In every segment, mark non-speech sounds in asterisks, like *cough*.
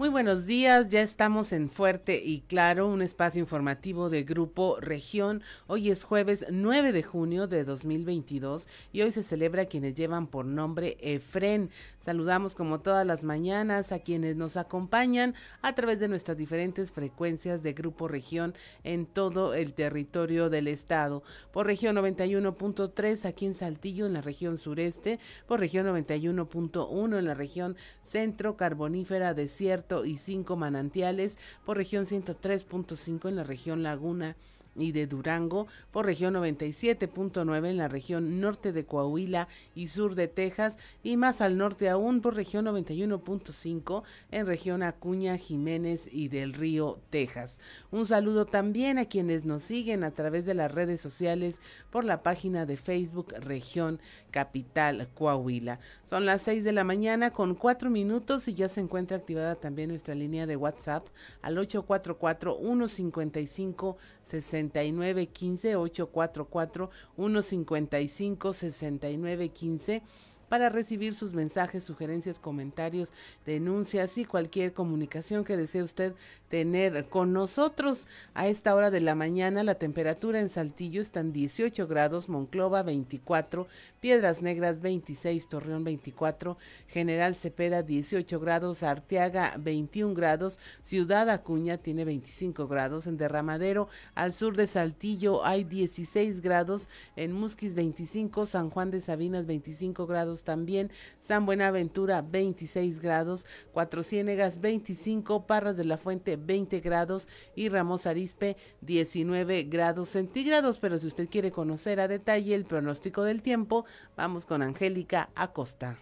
Muy buenos días, ya estamos en Fuerte y Claro, un espacio informativo de Grupo Región. Hoy es jueves 9 de junio de 2022 y hoy se celebra a quienes llevan por nombre Efren. Saludamos como todas las mañanas a quienes nos acompañan a través de nuestras diferentes frecuencias de Grupo Región en todo el territorio del estado. Por región 91.3 aquí en Saltillo, en la región sureste, por región 91.1 en la región centro carbonífera desierto y cinco manantiales, por región 103.5 en la región Laguna y de Durango, por región 97.9 en la región norte de Coahuila y sur de Texas, y más al norte aún por región 91.5 en región Acuña, Jiménez y del Río, Texas. Un saludo también a quienes nos siguen a través de las redes sociales por la página de Facebook Región Capital Coahuila. Son las 6 de la mañana con 4 minutos y ya se encuentra activada también nuestra línea de WhatsApp al 844 155 60 6915 844 155 6915 para recibir sus mensajes, sugerencias, comentarios, denuncias y cualquier comunicación que desee usted tener con nosotros. A esta hora de la mañana la temperatura en Saltillo está en 18 grados, Monclova 24, Piedras Negras 26, Torreón 24, General Cepeda 18 grados, Arteaga 21 grados, Ciudad Acuña tiene 25 grados, en Derramadero al sur de Saltillo hay 16 grados, en Musquis 25, San Juan de Sabinas 25 grados, también, San Buenaventura 26 grados, Cuatro Ciénegas 25, Parras de la Fuente 20 grados y Ramos Arispe 19 grados centígrados. Pero si usted quiere conocer a detalle el pronóstico del tiempo, vamos con Angélica Acosta.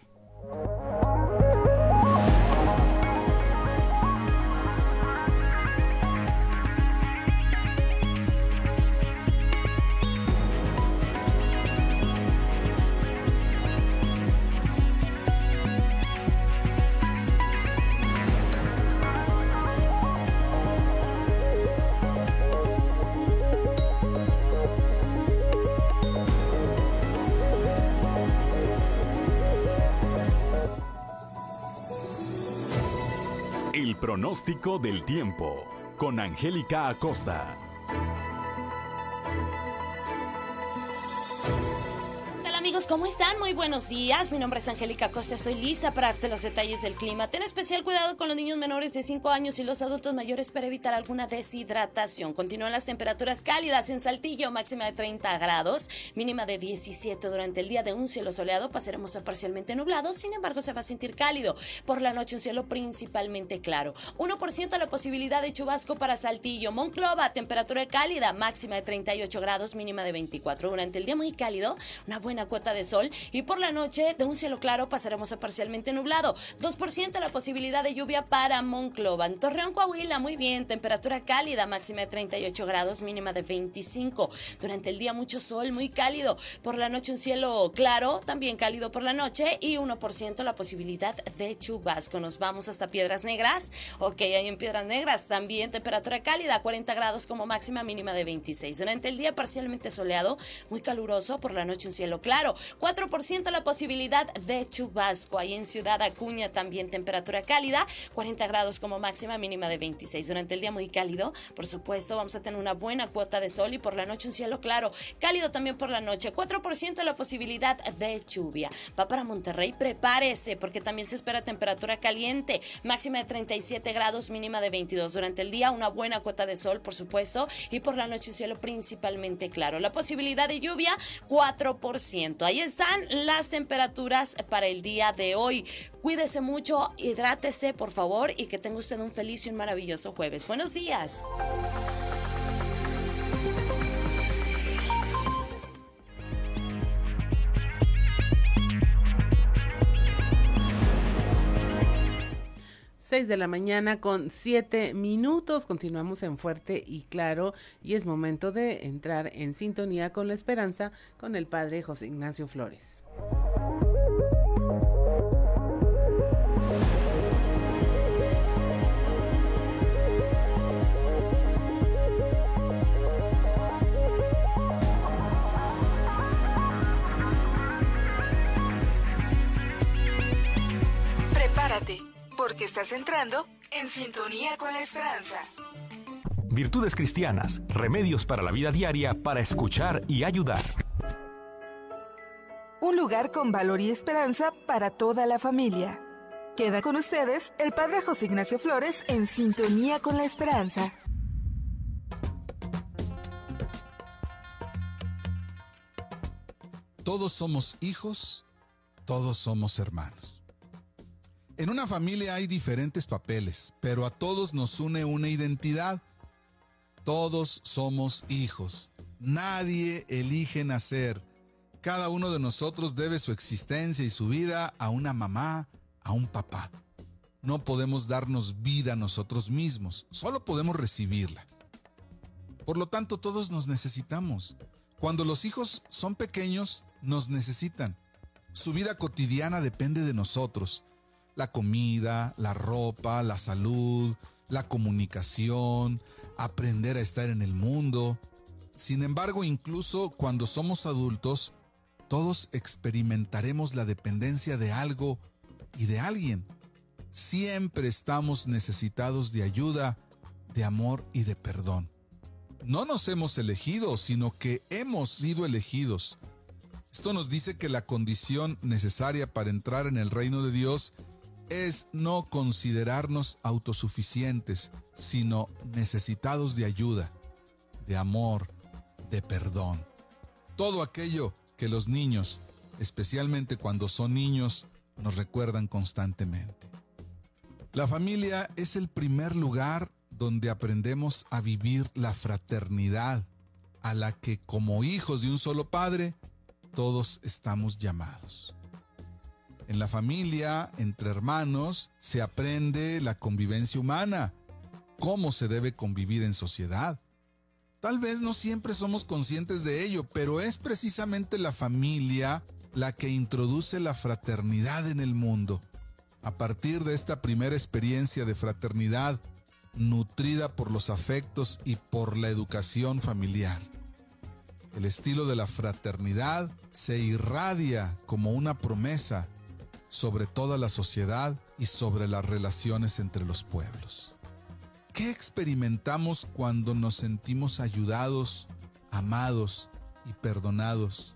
Pronóstico del tiempo con Angélica Acosta. Amigos? ¿Cómo están? Muy buenos días. Mi nombre es Angélica Costa. Estoy lista para darte los detalles del clima. Ten especial cuidado con los niños menores de 5 años y los adultos mayores para evitar alguna deshidratación. Continúan las temperaturas cálidas en Saltillo, máxima de 30 grados, mínima de 17 durante el día de un cielo soleado. Pasaremos a parcialmente nublado, sin embargo se va a sentir cálido. Por la noche un cielo principalmente claro. 1% la posibilidad de chubasco para Saltillo. Monclova, temperatura cálida, máxima de 38 grados, mínima de 24. Durante el día muy cálido, una buena cuota de sol y por la noche de un cielo claro pasaremos a parcialmente nublado. 2% la posibilidad de lluvia para Monclova. En Torreón, Coahuila, muy bien, temperatura cálida, máxima de 38 grados, mínima de 25. Durante el día mucho sol, muy cálido. Por la noche un cielo claro, también cálido por la noche y 1% la posibilidad de chubasco. Nos vamos hasta Piedras Negras. Ok, ahí en Piedras Negras también temperatura cálida, 40 grados como máxima, mínima de 26. Durante el día parcialmente soleado, muy caluroso, por la noche un cielo claro 4% la posibilidad de chubasco. Ahí en Ciudad Acuña también temperatura cálida, 40 grados como máxima, mínima de 26. Durante el día muy cálido, por supuesto, vamos a tener una buena cuota de sol y por la noche un cielo claro. Cálido también por la noche, 4% la posibilidad de lluvia. Va para Monterrey, prepárese porque también se espera temperatura caliente, máxima de 37 grados, mínima de 22. Durante el día una buena cuota de sol, por supuesto, y por la noche un cielo principalmente claro. La posibilidad de lluvia, 4%. Ahí están las temperaturas para el día de hoy. Cuídese mucho, hidrátese por favor y que tenga usted un feliz y un maravilloso jueves. Buenos días. Seis de la mañana con siete minutos. Continuamos en Fuerte y Claro y es momento de entrar en sintonía con la esperanza con el padre José Ignacio Flores. Prepárate porque estás entrando en sintonía con la esperanza. Virtudes cristianas, remedios para la vida diaria para escuchar y ayudar. Un lugar con valor y esperanza para toda la familia. Queda con ustedes el Padre José Ignacio Flores en sintonía con la esperanza. Todos somos hijos, todos somos hermanos. En una familia hay diferentes papeles, pero a todos nos une una identidad. Todos somos hijos. Nadie elige nacer. Cada uno de nosotros debe su existencia y su vida a una mamá, a un papá. No podemos darnos vida a nosotros mismos, solo podemos recibirla. Por lo tanto, todos nos necesitamos. Cuando los hijos son pequeños, nos necesitan. Su vida cotidiana depende de nosotros la comida, la ropa, la salud, la comunicación, aprender a estar en el mundo. Sin embargo, incluso cuando somos adultos, todos experimentaremos la dependencia de algo y de alguien. Siempre estamos necesitados de ayuda, de amor y de perdón. No nos hemos elegido, sino que hemos sido elegidos. Esto nos dice que la condición necesaria para entrar en el reino de Dios no considerarnos autosuficientes, sino necesitados de ayuda, de amor, de perdón. Todo aquello que los niños, especialmente cuando son niños, nos recuerdan constantemente. La familia es el primer lugar donde aprendemos a vivir la fraternidad, a la que como hijos de un solo padre, todos estamos llamados. En la familia, entre hermanos, se aprende la convivencia humana, cómo se debe convivir en sociedad. Tal vez no siempre somos conscientes de ello, pero es precisamente la familia la que introduce la fraternidad en el mundo. A partir de esta primera experiencia de fraternidad, nutrida por los afectos y por la educación familiar. El estilo de la fraternidad se irradia como una promesa sobre toda la sociedad y sobre las relaciones entre los pueblos. ¿Qué experimentamos cuando nos sentimos ayudados, amados y perdonados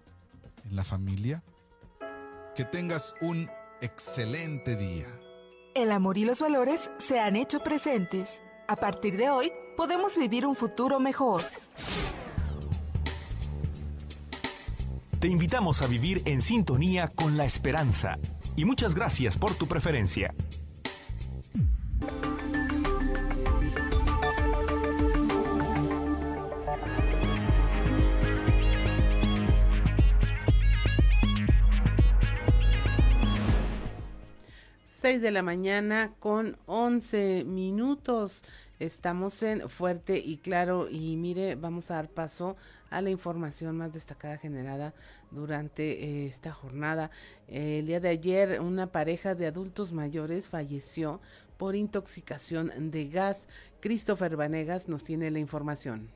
en la familia? Que tengas un excelente día. El amor y los valores se han hecho presentes. A partir de hoy, podemos vivir un futuro mejor. Te invitamos a vivir en sintonía con la esperanza y muchas gracias por tu preferencia. Seis de la mañana con once minutos. Estamos en Fuerte y Claro y mire, vamos a dar paso a la información más destacada generada durante eh, esta jornada. el día de ayer una pareja de adultos mayores falleció por intoxicación de gas. Christopher Vanegas nos tiene la información.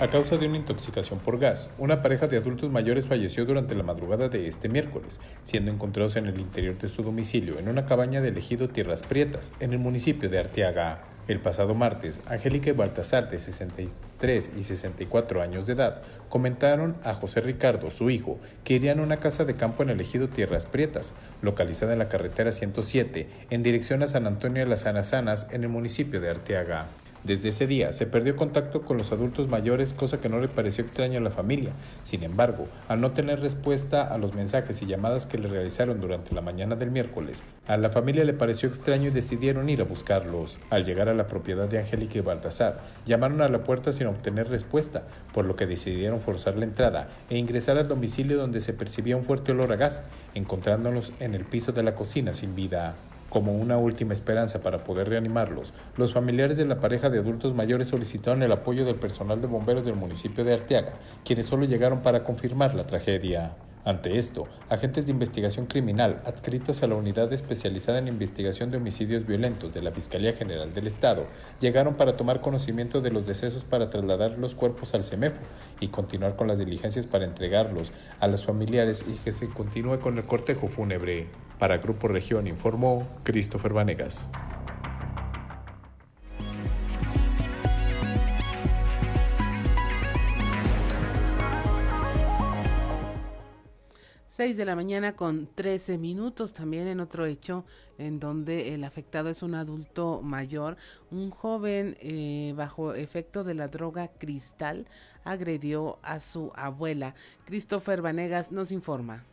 A causa de una intoxicación por gas, una pareja de adultos mayores falleció durante la madrugada de este miércoles, siendo encontrados en el interior de su domicilio en una cabaña de elegido Tierras Prietas, en el municipio de Arteaga. El pasado martes, Angélica y Baltasar, de 63 y 64 años de edad, comentaron a José Ricardo, su hijo, que irían a una casa de campo en el ejido Tierras Prietas, localizada en la carretera 107, en dirección a San Antonio de las Anasanas, en el municipio de Arteaga. Desde ese día se perdió contacto con los adultos mayores, cosa que no le pareció extraño a la familia. Sin embargo, al no tener respuesta a los mensajes y llamadas que le realizaron durante la mañana del miércoles, a la familia le pareció extraño y decidieron ir a buscarlos. Al llegar a la propiedad de Angélica y Baltasar, llamaron a la puerta sin obtener respuesta, por lo que decidieron forzar la entrada e ingresar al domicilio donde se percibía un fuerte olor a gas, encontrándolos en el piso de la cocina sin vida. Como una última esperanza para poder reanimarlos, los familiares de la pareja de adultos mayores solicitaron el apoyo del personal de bomberos del municipio de Arteaga, quienes solo llegaron para confirmar la tragedia. Ante esto, agentes de investigación criminal adscritos a la Unidad Especializada en Investigación de Homicidios Violentos de la Fiscalía General del Estado llegaron para tomar conocimiento de los decesos para trasladar los cuerpos al CEMEFO y continuar con las diligencias para entregarlos a los familiares y que se continúe con el cortejo fúnebre. Para Grupo Región informó Christopher Vanegas. 6 de la mañana con 13 minutos, también en otro hecho en donde el afectado es un adulto mayor, un joven eh, bajo efecto de la droga cristal agredió a su abuela. Christopher Vanegas nos informa.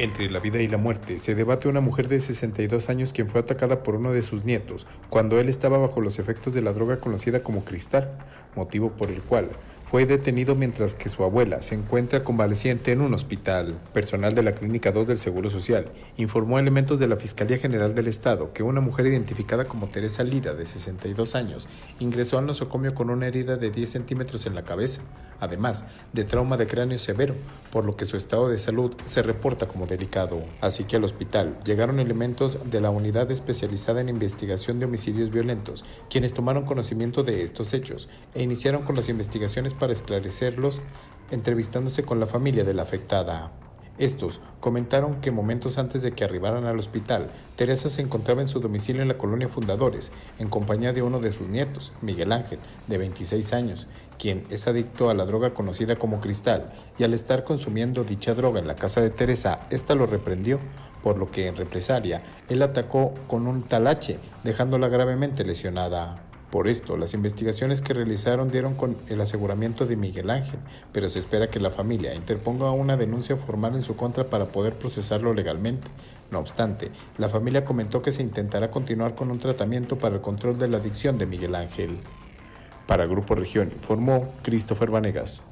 Entre la vida y la muerte se debate una mujer de 62 años quien fue atacada por uno de sus nietos cuando él estaba bajo los efectos de la droga conocida como cristal, motivo por el cual fue detenido mientras que su abuela se encuentra convaleciente en un hospital. Personal de la Clínica 2 del Seguro Social informó a elementos de la Fiscalía General del Estado que una mujer identificada como Teresa Lira, de 62 años, ingresó al nosocomio con una herida de 10 centímetros en la cabeza, además de trauma de cráneo severo, por lo que su estado de salud se reporta como delicado. Así que al hospital llegaron elementos de la Unidad Especializada en Investigación de Homicidios Violentos, quienes tomaron conocimiento de estos hechos e iniciaron con las investigaciones para esclarecerlos, entrevistándose con la familia de la afectada. Estos comentaron que momentos antes de que arribaran al hospital, Teresa se encontraba en su domicilio en la colonia Fundadores, en compañía de uno de sus nietos, Miguel Ángel, de 26 años, quien es adicto a la droga conocida como cristal, y al estar consumiendo dicha droga en la casa de Teresa, ésta lo reprendió, por lo que en represalia él atacó con un talache, dejándola gravemente lesionada. Por esto, las investigaciones que realizaron dieron con el aseguramiento de Miguel Ángel, pero se espera que la familia interponga una denuncia formal en su contra para poder procesarlo legalmente. No obstante, la familia comentó que se intentará continuar con un tratamiento para el control de la adicción de Miguel Ángel. Para Grupo Región informó Christopher Vanegas.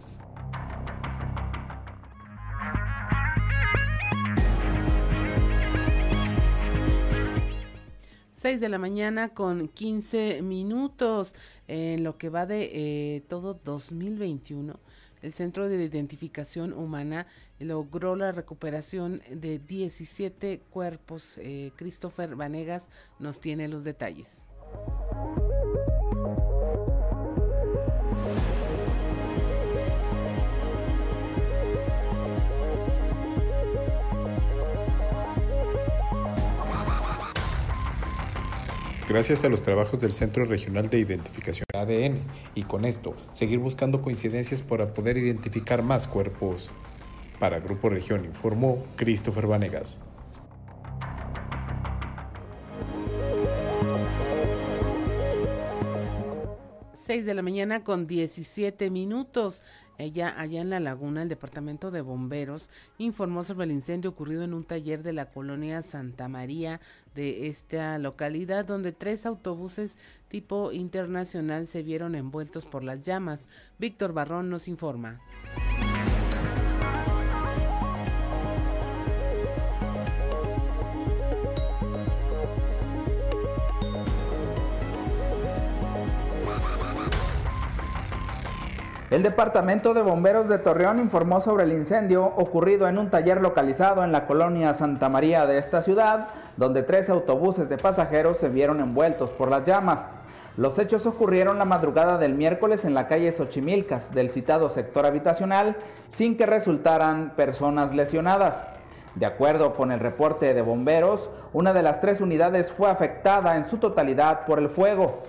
6 de la mañana con 15 minutos en lo que va de eh, todo 2021. El Centro de Identificación Humana logró la recuperación de 17 cuerpos. Eh, Christopher Vanegas nos tiene los detalles. Gracias a los trabajos del Centro Regional de Identificación ADN y con esto seguir buscando coincidencias para poder identificar más cuerpos. Para Grupo Región informó Christopher Vanegas. 6 de la mañana con 17 minutos. Ella, allá en La Laguna, el Departamento de Bomberos informó sobre el incendio ocurrido en un taller de la colonia Santa María de esta localidad, donde tres autobuses tipo internacional se vieron envueltos por las llamas. Víctor Barrón nos informa. El Departamento de Bomberos de Torreón informó sobre el incendio ocurrido en un taller localizado en la colonia Santa María de esta ciudad, donde tres autobuses de pasajeros se vieron envueltos por las llamas. Los hechos ocurrieron la madrugada del miércoles en la calle Xochimilcas del citado sector habitacional, sin que resultaran personas lesionadas. De acuerdo con el reporte de bomberos, una de las tres unidades fue afectada en su totalidad por el fuego.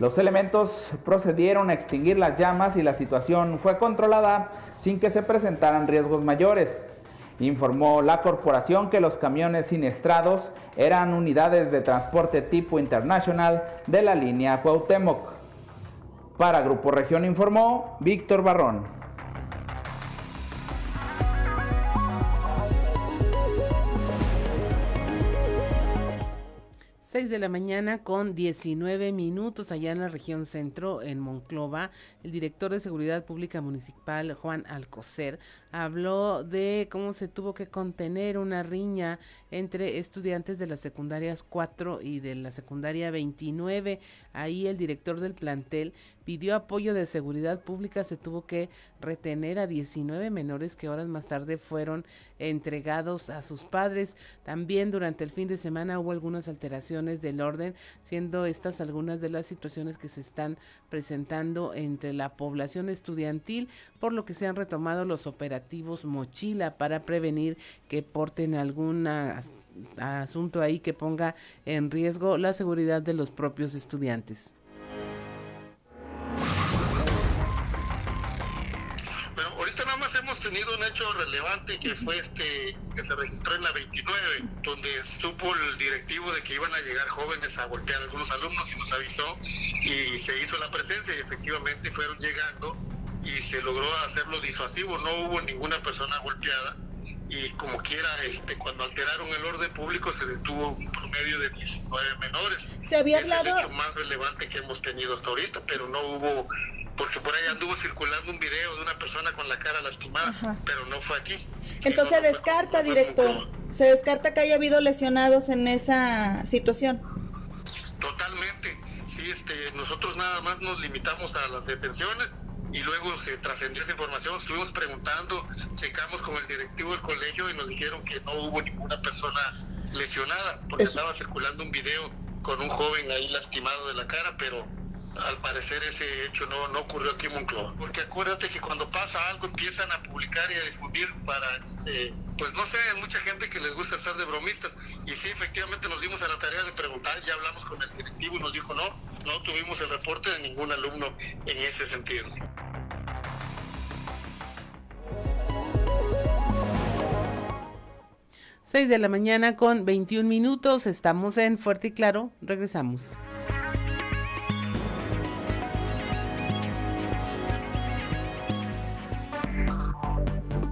Los elementos procedieron a extinguir las llamas y la situación fue controlada sin que se presentaran riesgos mayores. Informó la corporación que los camiones siniestrados eran unidades de transporte tipo internacional de la línea Cuauhtémoc. Para Grupo Región informó Víctor Barrón. 6 6 de la mañana con 19 minutos allá en la región centro, en Monclova, el director de Seguridad Pública Municipal, Juan Alcocer, habló de cómo se tuvo que contener una riña entre estudiantes de las secundarias 4 y de la secundaria 29. Ahí el director del plantel pidió apoyo de seguridad pública, se tuvo que retener a 19 menores que horas más tarde fueron entregados a sus padres. También durante el fin de semana hubo algunas alteraciones del orden, siendo estas algunas de las situaciones que se están presentando entre la población estudiantil, por lo que se han retomado los operativos mochila para prevenir que porten algún asunto ahí que ponga en riesgo la seguridad de los propios estudiantes. tenido un hecho relevante que fue este que se registró en la 29, donde supo el directivo de que iban a llegar jóvenes a golpear algunos alumnos y nos avisó y se hizo la presencia y efectivamente fueron llegando y se logró hacerlo disuasivo, no hubo ninguna persona golpeada y como quiera, este, cuando alteraron el orden público se detuvo un promedio de 19 menores. Se había hablado... Es el hecho más relevante que hemos tenido hasta ahorita, pero no hubo porque por ahí anduvo circulando un video de una persona con la cara lastimada, pero no fue aquí. Entonces se descarta, director, se descarta que haya habido lesionados en esa situación. Totalmente, sí, este, nosotros nada más nos limitamos a las detenciones y luego se trascendió esa información, estuvimos preguntando, checamos con el directivo del colegio y nos dijeron que no hubo ninguna persona lesionada, porque estaba circulando un video con un joven ahí lastimado de la cara, pero al parecer ese hecho no, no ocurrió aquí en Moncloa. Porque acuérdate que cuando pasa algo empiezan a publicar y a difundir para, este, pues no sé, mucha gente que les gusta estar de bromistas. Y sí, efectivamente nos dimos a la tarea de preguntar, ya hablamos con el directivo y nos dijo no, no tuvimos el reporte de ningún alumno en ese sentido. Seis de la mañana con 21 minutos, estamos en Fuerte y Claro, regresamos.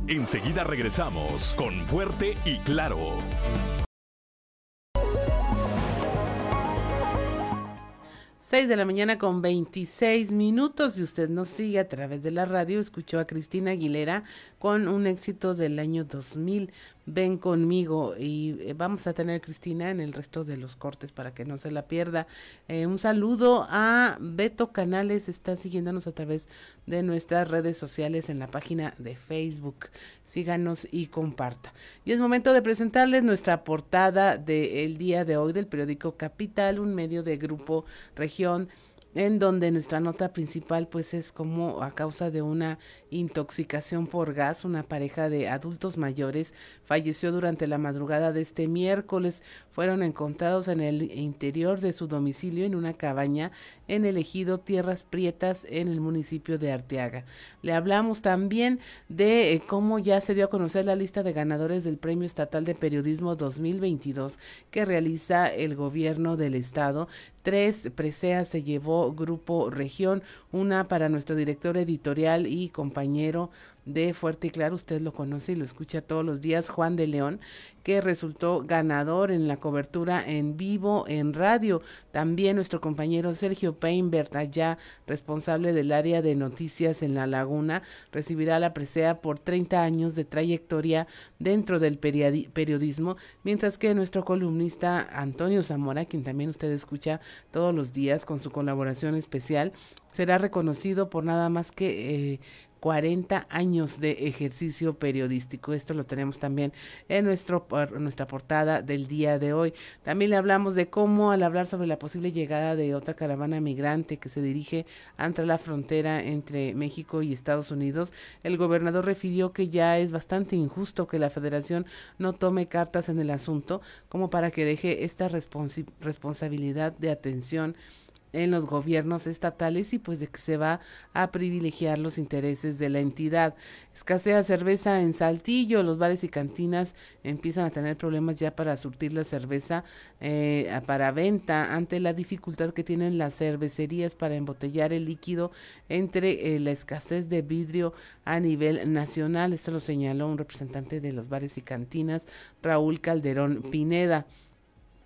Enseguida regresamos con Fuerte y Claro. 6 de la mañana con 26 minutos y usted nos sigue a través de la radio. Escuchó a Cristina Aguilera con un éxito del año 2000 ven conmigo y eh, vamos a tener Cristina en el resto de los cortes para que no se la pierda. Eh, un saludo a Beto Canales, está siguiéndonos a través de nuestras redes sociales en la página de Facebook. Síganos y comparta. Y es momento de presentarles nuestra portada del día de hoy del periódico Capital, un medio de grupo región en donde nuestra nota principal pues es como a causa de una intoxicación por gas, una pareja de adultos mayores falleció durante la madrugada de este miércoles. Fueron encontrados en el interior de su domicilio en una cabaña en el ejido Tierras Prietas en el municipio de Arteaga. Le hablamos también de eh, cómo ya se dio a conocer la lista de ganadores del Premio Estatal de Periodismo 2022 que realiza el gobierno del estado. Tres preseas se llevó Grupo Región, una para nuestro director editorial y compañero de Fuerte y Claro, usted lo conoce y lo escucha todos los días, Juan de León, que resultó ganador en la cobertura en vivo en radio. También nuestro compañero Sergio Peinbert, allá responsable del área de noticias en La Laguna, recibirá la presea por 30 años de trayectoria dentro del periodismo, mientras que nuestro columnista Antonio Zamora, quien también usted escucha todos los días con su colaboración especial, será reconocido por nada más que eh, 40 años de ejercicio periodístico. Esto lo tenemos también en nuestro, nuestra portada del día de hoy. También le hablamos de cómo al hablar sobre la posible llegada de otra caravana migrante que se dirige ante la frontera entre México y Estados Unidos, el gobernador refirió que ya es bastante injusto que la federación no tome cartas en el asunto como para que deje esta responsabilidad de atención en los gobiernos estatales y pues de que se va a privilegiar los intereses de la entidad. Escasea cerveza en Saltillo, los bares y cantinas empiezan a tener problemas ya para surtir la cerveza eh, para venta ante la dificultad que tienen las cervecerías para embotellar el líquido entre eh, la escasez de vidrio a nivel nacional. Esto lo señaló un representante de los bares y cantinas, Raúl Calderón Pineda.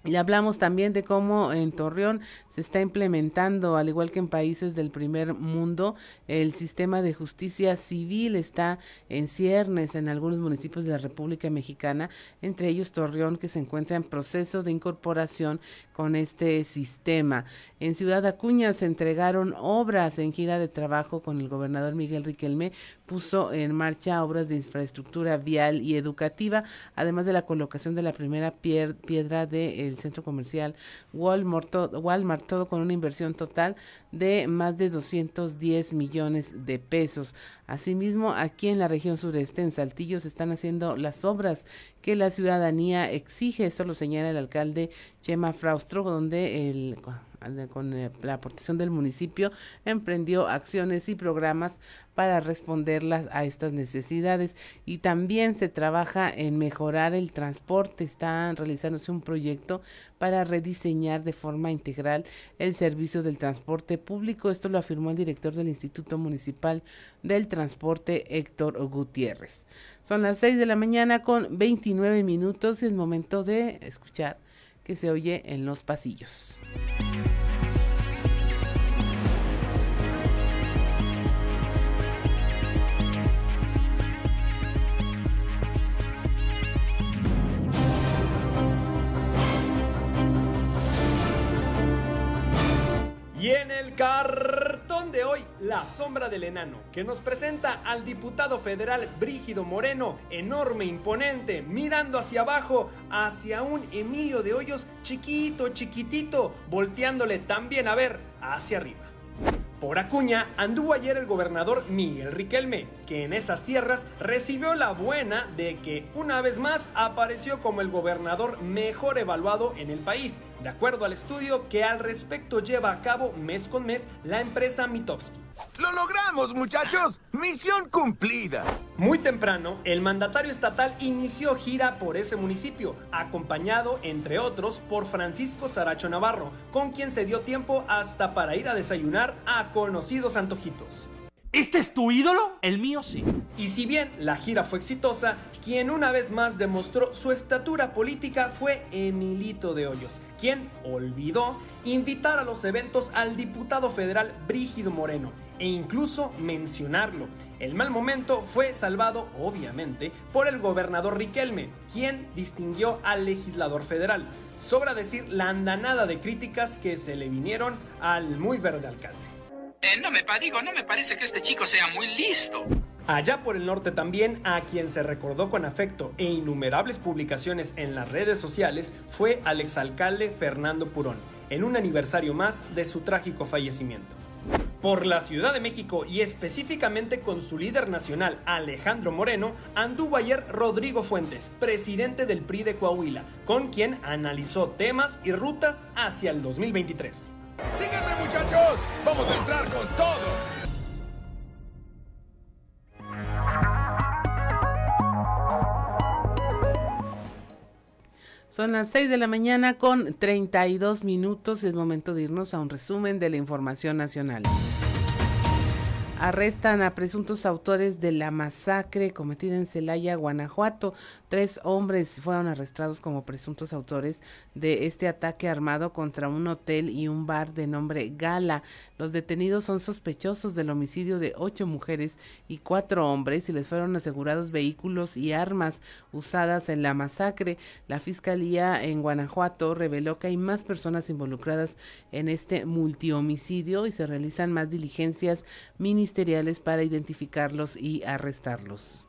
Y hablamos también de cómo en Torreón se está implementando, al igual que en países del primer mundo, el sistema de justicia civil está en ciernes en algunos municipios de la República Mexicana, entre ellos Torreón, que se encuentra en proceso de incorporación con este sistema. En Ciudad Acuña se entregaron obras en gira de trabajo con el gobernador Miguel Riquelme, puso en marcha obras de infraestructura vial y educativa, además de la colocación de la primera piedra del centro comercial Walmart, Walmart, todo con una inversión total de más de 210 millones de pesos. Asimismo, aquí en la región sureste, en Saltillo, se están haciendo las obras que la ciudadanía exige, eso lo señala el alcalde Chema Fraustro, donde el con eh, la aportación del municipio, emprendió acciones y programas para responderlas a estas necesidades y también se trabaja en mejorar el transporte. Está realizándose un proyecto para rediseñar de forma integral el servicio del transporte público. Esto lo afirmó el director del Instituto Municipal del Transporte, Héctor Gutiérrez. Son las 6 de la mañana con 29 minutos y es momento de escuchar que se oye en los pasillos. thank you Y en el cartón de hoy, La sombra del enano, que nos presenta al diputado federal Brígido Moreno, enorme, imponente, mirando hacia abajo, hacia un Emilio de Hoyos chiquito, chiquitito, volteándole también a ver hacia arriba. Por Acuña anduvo ayer el gobernador Miguel Riquelme, que en esas tierras recibió la buena de que una vez más apareció como el gobernador mejor evaluado en el país, de acuerdo al estudio que al respecto lleva a cabo mes con mes la empresa Mitofsky. ¡Lo logramos, muchachos! ¡Misión cumplida! Muy temprano, el mandatario estatal inició gira por ese municipio, acompañado, entre otros, por Francisco Saracho Navarro, con quien se dio tiempo hasta para ir a desayunar a conocidos antojitos. ¿Este es tu ídolo? El mío sí. Y si bien la gira fue exitosa, quien una vez más demostró su estatura política fue Emilito de Hoyos, quien olvidó invitar a los eventos al diputado federal Brígido Moreno e incluso mencionarlo. El mal momento fue salvado, obviamente, por el gobernador Riquelme, quien distinguió al legislador federal. Sobra decir la andanada de críticas que se le vinieron al muy verde alcalde. Eh, no me digo, no me parece que este chico sea muy listo. Allá por el norte también, a quien se recordó con afecto e innumerables publicaciones en las redes sociales fue al exalcalde Fernando Purón, en un aniversario más de su trágico fallecimiento. Por la Ciudad de México y específicamente con su líder nacional Alejandro Moreno, anduvo ayer Rodrigo Fuentes, presidente del PRI de Coahuila, con quien analizó temas y rutas hacia el 2023. Síganme muchachos, vamos a entrar con todo. Son las 6 de la mañana con 32 minutos y es momento de irnos a un resumen de la información nacional arrestan a presuntos autores de la masacre cometida en Celaya, Guanajuato. Tres hombres fueron arrestados como presuntos autores de este ataque armado contra un hotel y un bar de nombre Gala. Los detenidos son sospechosos del homicidio de ocho mujeres y cuatro hombres y les fueron asegurados vehículos y armas usadas en la masacre. La fiscalía en Guanajuato reveló que hay más personas involucradas en este multihomicidio y se realizan más diligencias ministeriales para identificarlos y arrestarlos.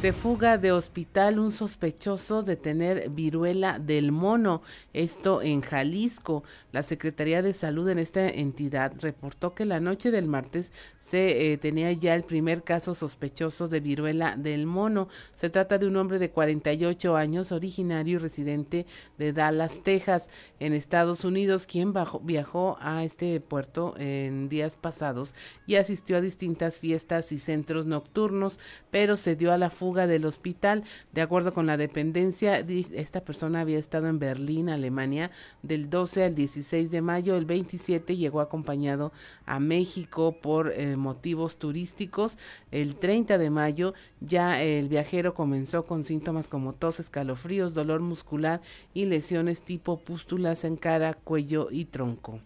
Se fuga de hospital un sospechoso de tener viruela del mono, esto en Jalisco. La Secretaría de Salud en esta entidad reportó que la noche del martes se eh, tenía ya el primer caso sospechoso de viruela del mono. Se trata de un hombre de 48 años, originario y residente de Dallas, Texas, en Estados Unidos, quien viajó a este puerto en días pasados y asistió a distintas fiestas y centros nocturnos, pero se dio a la fuga fuga del hospital. De acuerdo con la dependencia, esta persona había estado en Berlín, Alemania, del 12 al 16 de mayo. El 27 llegó acompañado a México por eh, motivos turísticos. El 30 de mayo ya el viajero comenzó con síntomas como tos, escalofríos, dolor muscular y lesiones tipo pústulas en cara, cuello y tronco.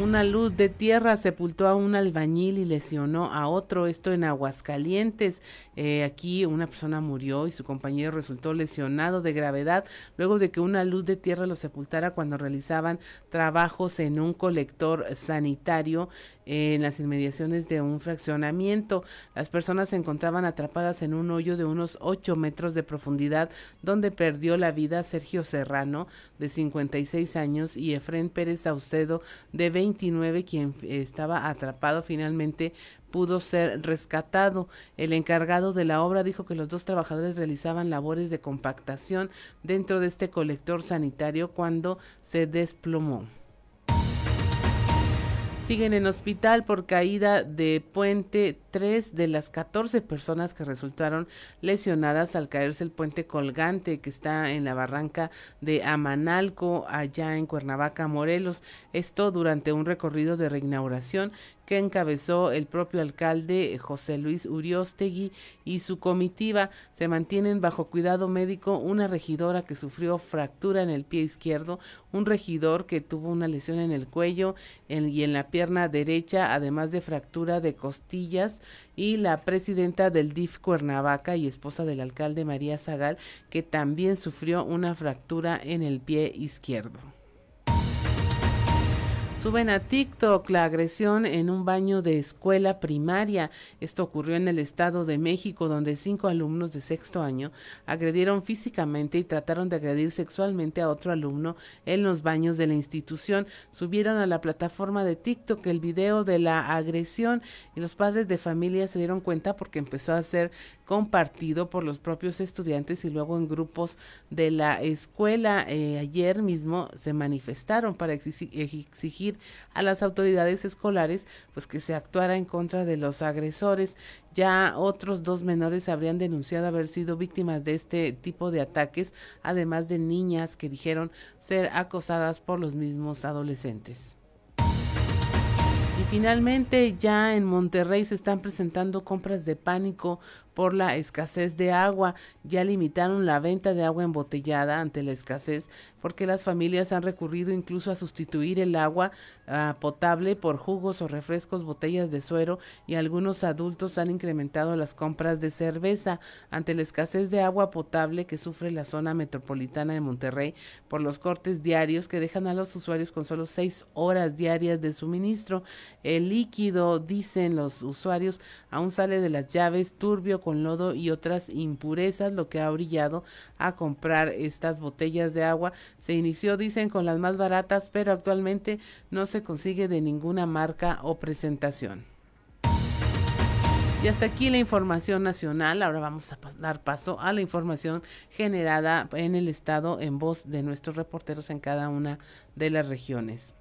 Una luz de tierra sepultó a un albañil y lesionó a otro, esto en Aguascalientes. Eh, aquí una persona murió y su compañero resultó lesionado de gravedad luego de que una luz de tierra lo sepultara cuando realizaban trabajos en un colector sanitario en las inmediaciones de un fraccionamiento. Las personas se encontraban atrapadas en un hoyo de unos 8 metros de profundidad donde perdió la vida Sergio Serrano, de 56 años, y Efren Pérez Saucedo, de 29, quien estaba atrapado finalmente pudo ser rescatado. El encargado de la obra dijo que los dos trabajadores realizaban labores de compactación dentro de este colector sanitario cuando se desplomó siguen en hospital por caída de puente tres de las 14 personas que resultaron lesionadas al caerse el puente colgante que está en la barranca de Amanalco, allá en Cuernavaca, Morelos. Esto durante un recorrido de reinauguración que encabezó el propio alcalde José Luis Uriostegui y su comitiva. Se mantienen bajo cuidado médico una regidora que sufrió fractura en el pie izquierdo, un regidor que tuvo una lesión en el cuello y en la pierna derecha, además de fractura de costillas, y la presidenta del DIF Cuernavaca y esposa del alcalde María Zagal, que también sufrió una fractura en el pie izquierdo. Suben a TikTok la agresión en un baño de escuela primaria. Esto ocurrió en el Estado de México, donde cinco alumnos de sexto año agredieron físicamente y trataron de agredir sexualmente a otro alumno en los baños de la institución. Subieron a la plataforma de TikTok el video de la agresión y los padres de familia se dieron cuenta porque empezó a ser compartido por los propios estudiantes y luego en grupos de la escuela. Eh, ayer mismo se manifestaron para exigir a las autoridades escolares pues que se actuara en contra de los agresores. Ya otros dos menores habrían denunciado haber sido víctimas de este tipo de ataques, además de niñas que dijeron ser acosadas por los mismos adolescentes. Y finalmente ya en Monterrey se están presentando compras de pánico por la escasez de agua. Ya limitaron la venta de agua embotellada ante la escasez porque las familias han recurrido incluso a sustituir el agua ah, potable por jugos o refrescos, botellas de suero y algunos adultos han incrementado las compras de cerveza ante la escasez de agua potable que sufre la zona metropolitana de Monterrey por los cortes diarios que dejan a los usuarios con solo seis horas diarias de suministro. El líquido, dicen los usuarios, aún sale de las llaves turbio con lodo y otras impurezas, lo que ha brillado a comprar estas botellas de agua. Se inició, dicen, con las más baratas, pero actualmente no se consigue de ninguna marca o presentación. Y hasta aquí la información nacional. Ahora vamos a dar paso a la información generada en el estado en voz de nuestros reporteros en cada una de las regiones.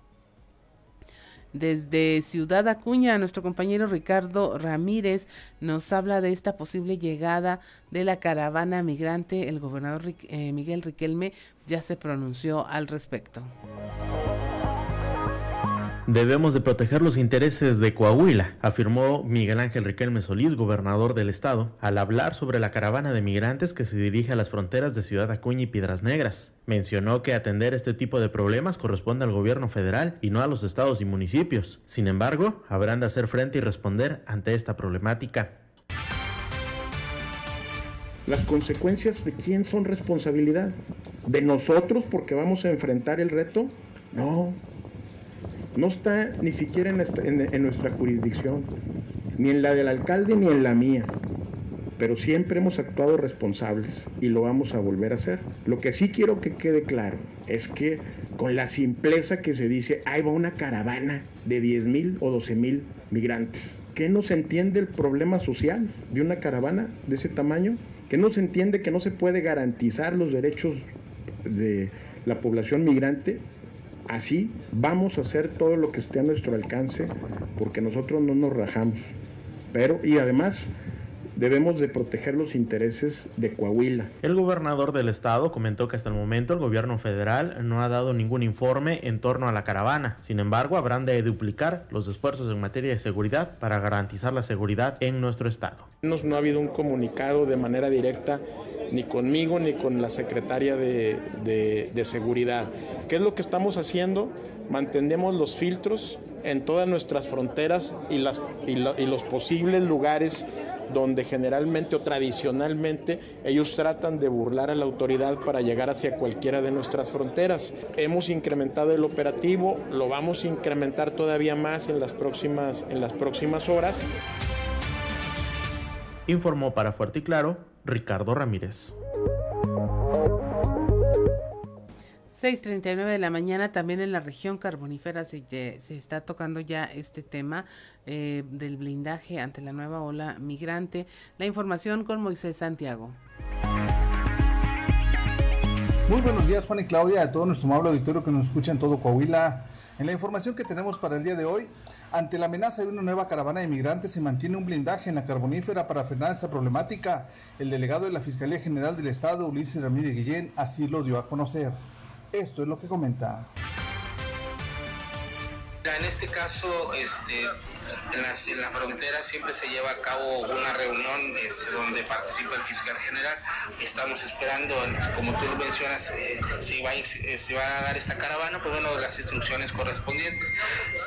Desde Ciudad Acuña, nuestro compañero Ricardo Ramírez nos habla de esta posible llegada de la caravana migrante. El gobernador eh, Miguel Riquelme ya se pronunció al respecto. Debemos de proteger los intereses de Coahuila, afirmó Miguel Ángel Riquelme Solís, gobernador del estado, al hablar sobre la caravana de migrantes que se dirige a las fronteras de Ciudad Acuña y Piedras Negras. Mencionó que atender este tipo de problemas corresponde al gobierno federal y no a los estados y municipios. Sin embargo, habrán de hacer frente y responder ante esta problemática. Las consecuencias de quién son responsabilidad? ¿De nosotros porque vamos a enfrentar el reto? No, no está ni siquiera en nuestra, jurisdicción, ni en la del alcalde ni en la mía pero siempre hemos actuado responsables y lo vamos a volver a hacer. Lo que sí quiero que quede claro es que con la simpleza que se dice, ahí va una caravana de 10 mil o 12 mil migrantes. ¿Qué no se entiende el problema social de una caravana de ese tamaño? ¿Qué no se entiende que no se puede garantizar los derechos de la población migrante Así vamos a hacer todo lo que esté a nuestro alcance porque nosotros no nos rajamos. Pero, y además, debemos de proteger los intereses de Coahuila. El gobernador del estado comentó que hasta el momento el gobierno federal no ha dado ningún informe en torno a la caravana. Sin embargo, habrán de duplicar los esfuerzos en materia de seguridad para garantizar la seguridad en nuestro estado. No, ha habido un comunicado de manera directa ni conmigo ni con la secretaria de, de seguridad. ¿Qué es lo que estamos haciendo? Mantenemos los filtros en todas nuestras fronteras y, las, y, los posibles lugares donde generalmente o tradicionalmente ellos tratan de burlar a la autoridad para llegar hacia cualquiera de nuestras fronteras. Hemos incrementado el operativo, lo vamos a incrementar todavía más en las próximas, en las próximas horas. Informó para Fuerte y Claro Ricardo Ramírez. 6.39 de la mañana también en la región carbonífera se, se está tocando ya este tema eh, del blindaje ante la nueva ola migrante. La información con Moisés Santiago. Muy buenos días Juan y Claudia, a todo nuestro amable auditorio que nos escucha en todo Coahuila. En la información que tenemos para el día de hoy, ante la amenaza de una nueva caravana de migrantes se mantiene un blindaje en la carbonífera para frenar esta problemática. El delegado de la Fiscalía General del Estado, Ulises Ramírez Guillén, así lo dio a conocer. Esto es lo que comenta. En este caso, este, en, la frontera siempre se lleva a cabo una reunión este, donde participa el fiscal general. Estamos esperando, como tú lo mencionas, eh, si, va, eh, si, va, a dar esta caravana, pues bueno, las instrucciones correspondientes.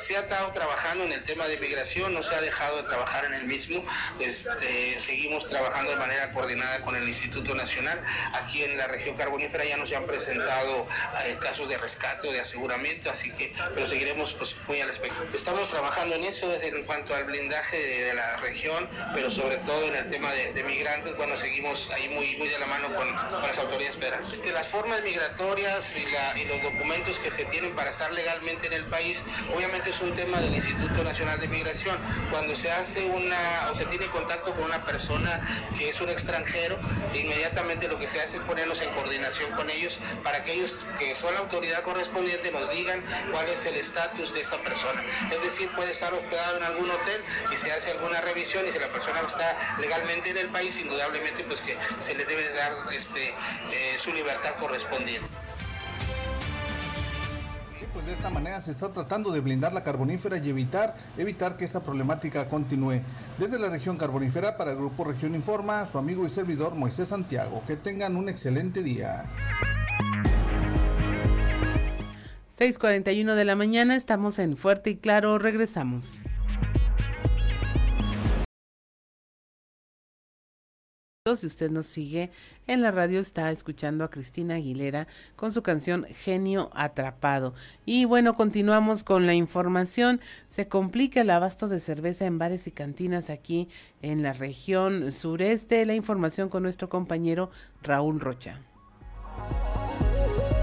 Se ha estado trabajando en el tema de migración, no se ha dejado de trabajar en el mismo. Este, seguimos trabajando de manera coordinada con el Instituto Nacional. Aquí en la región carbonífera ya nos han presentado eh, casos de rescate o de aseguramiento, así que pero seguiremos pues, muy al respecto. Estamos trabajando en eso desde en cuanto al blindaje de, la región, pero sobre todo en el tema de, migrantes, bueno, seguimos ahí muy, muy de la mano con, las autoridades federales. Las formas migratorias y, los documentos que se tienen para estar legalmente en el país, obviamente es un tema del Instituto Nacional de Migración. Cuando se hace una, o se tiene contacto con una persona que es un extranjero, inmediatamente lo que se hace es ponernos en coordinación con ellos para que ellos, que son la autoridad correspondiente, nos digan cuál es el estatus de esta persona. Es decir, puede estar hospedado en algún hotel y se hace alguna revisión y si la persona está legalmente en el país, indudablemente pues que se le debe dar este, eh, su libertad correspondiente. Pues de esta manera se está tratando de blindar la carbonífera y evitar, evitar que esta problemática continúe. Desde la región carbonífera, para el Grupo Región Informa, su amigo y servidor Moisés Santiago. Que tengan un excelente día. 6:41 de la mañana, estamos en Fuerte y Claro, regresamos. Si usted nos sigue en la radio, está escuchando a Cristina Aguilera con su canción Genio Atrapado. Y bueno, continuamos con la información. Se complica el abasto de cerveza en bares y cantinas aquí en la región sureste. La información con nuestro compañero Raúl Rocha.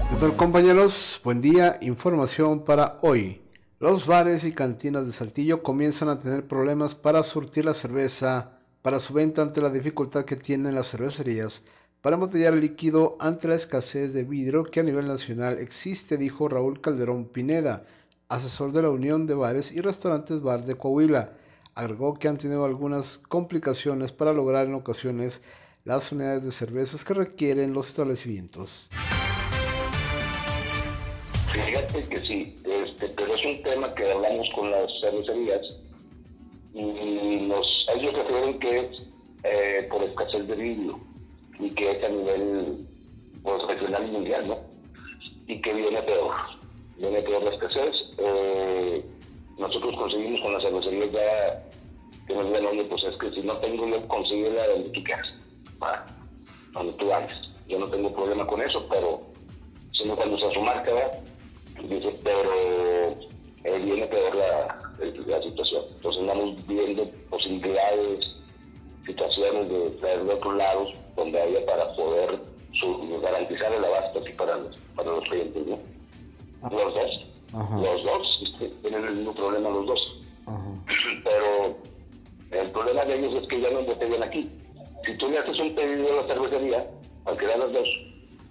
¿Qué tal compañeros? Buen día. Información para hoy. Los bares y cantinas de Saltillo comienzan a tener problemas para surtir la cerveza para su venta ante la dificultad que tienen las cervecerías para embotellar líquido ante la escasez de vidrio que a nivel nacional existe, dijo Raúl Calderón Pineda, asesor de la Unión de Bares y Restaurantes Bar de Coahuila. Agregó que han tenido algunas complicaciones para lograr en ocasiones las unidades de cervezas que requieren los establecimientos. Fíjate que sí, este, pero es un tema que hablamos con las cervecerías los, ellos refieren que es eh, por escasez de vidrio y que es a nivel pues, regional y mundial, ¿no? Y que viene peor, viene peor la escasez. Eh, nosotros conseguimos con las cervecerías ya que nos digan, oye, pues es que si no tengo, yo la donde tú quieras, para, donde tú vayas. Yo no tengo problema con eso, pero sino cuando se su marca, dice, pero eh, viene peor la, la, situación. Entonces andamos viendo posibilidades, situaciones de traer de otros lados donde haya para poder garantizar el abasto aquí para los, para los clientes, ¿no? Los dos. Los dos este, tienen el mismo problema los dos. *clears throat* Pero el problema de ellos es que ya no embotellan aquí. Si tú le haces un pedido a la cervecería, aunque dan los dos,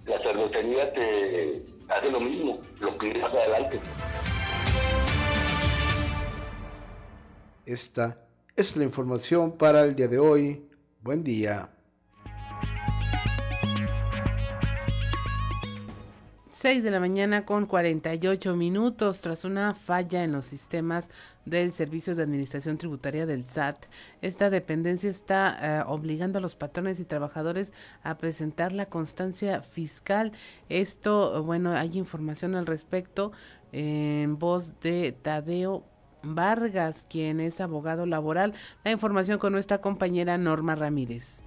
la cervecería te hace lo mismo, lo pide más adelante. Esta es la información para el día de hoy. Buen día. 6 de la mañana con 48 minutos tras una falla en los sistemas del Servicio de Administración Tributaria del SAT. Esta dependencia está eh, obligando a los patrones y trabajadores a presentar la constancia fiscal. Esto, bueno, hay información al respecto en voz de Tadeo Vargas, quien es abogado laboral. La información con nuestra compañera Norma Ramírez.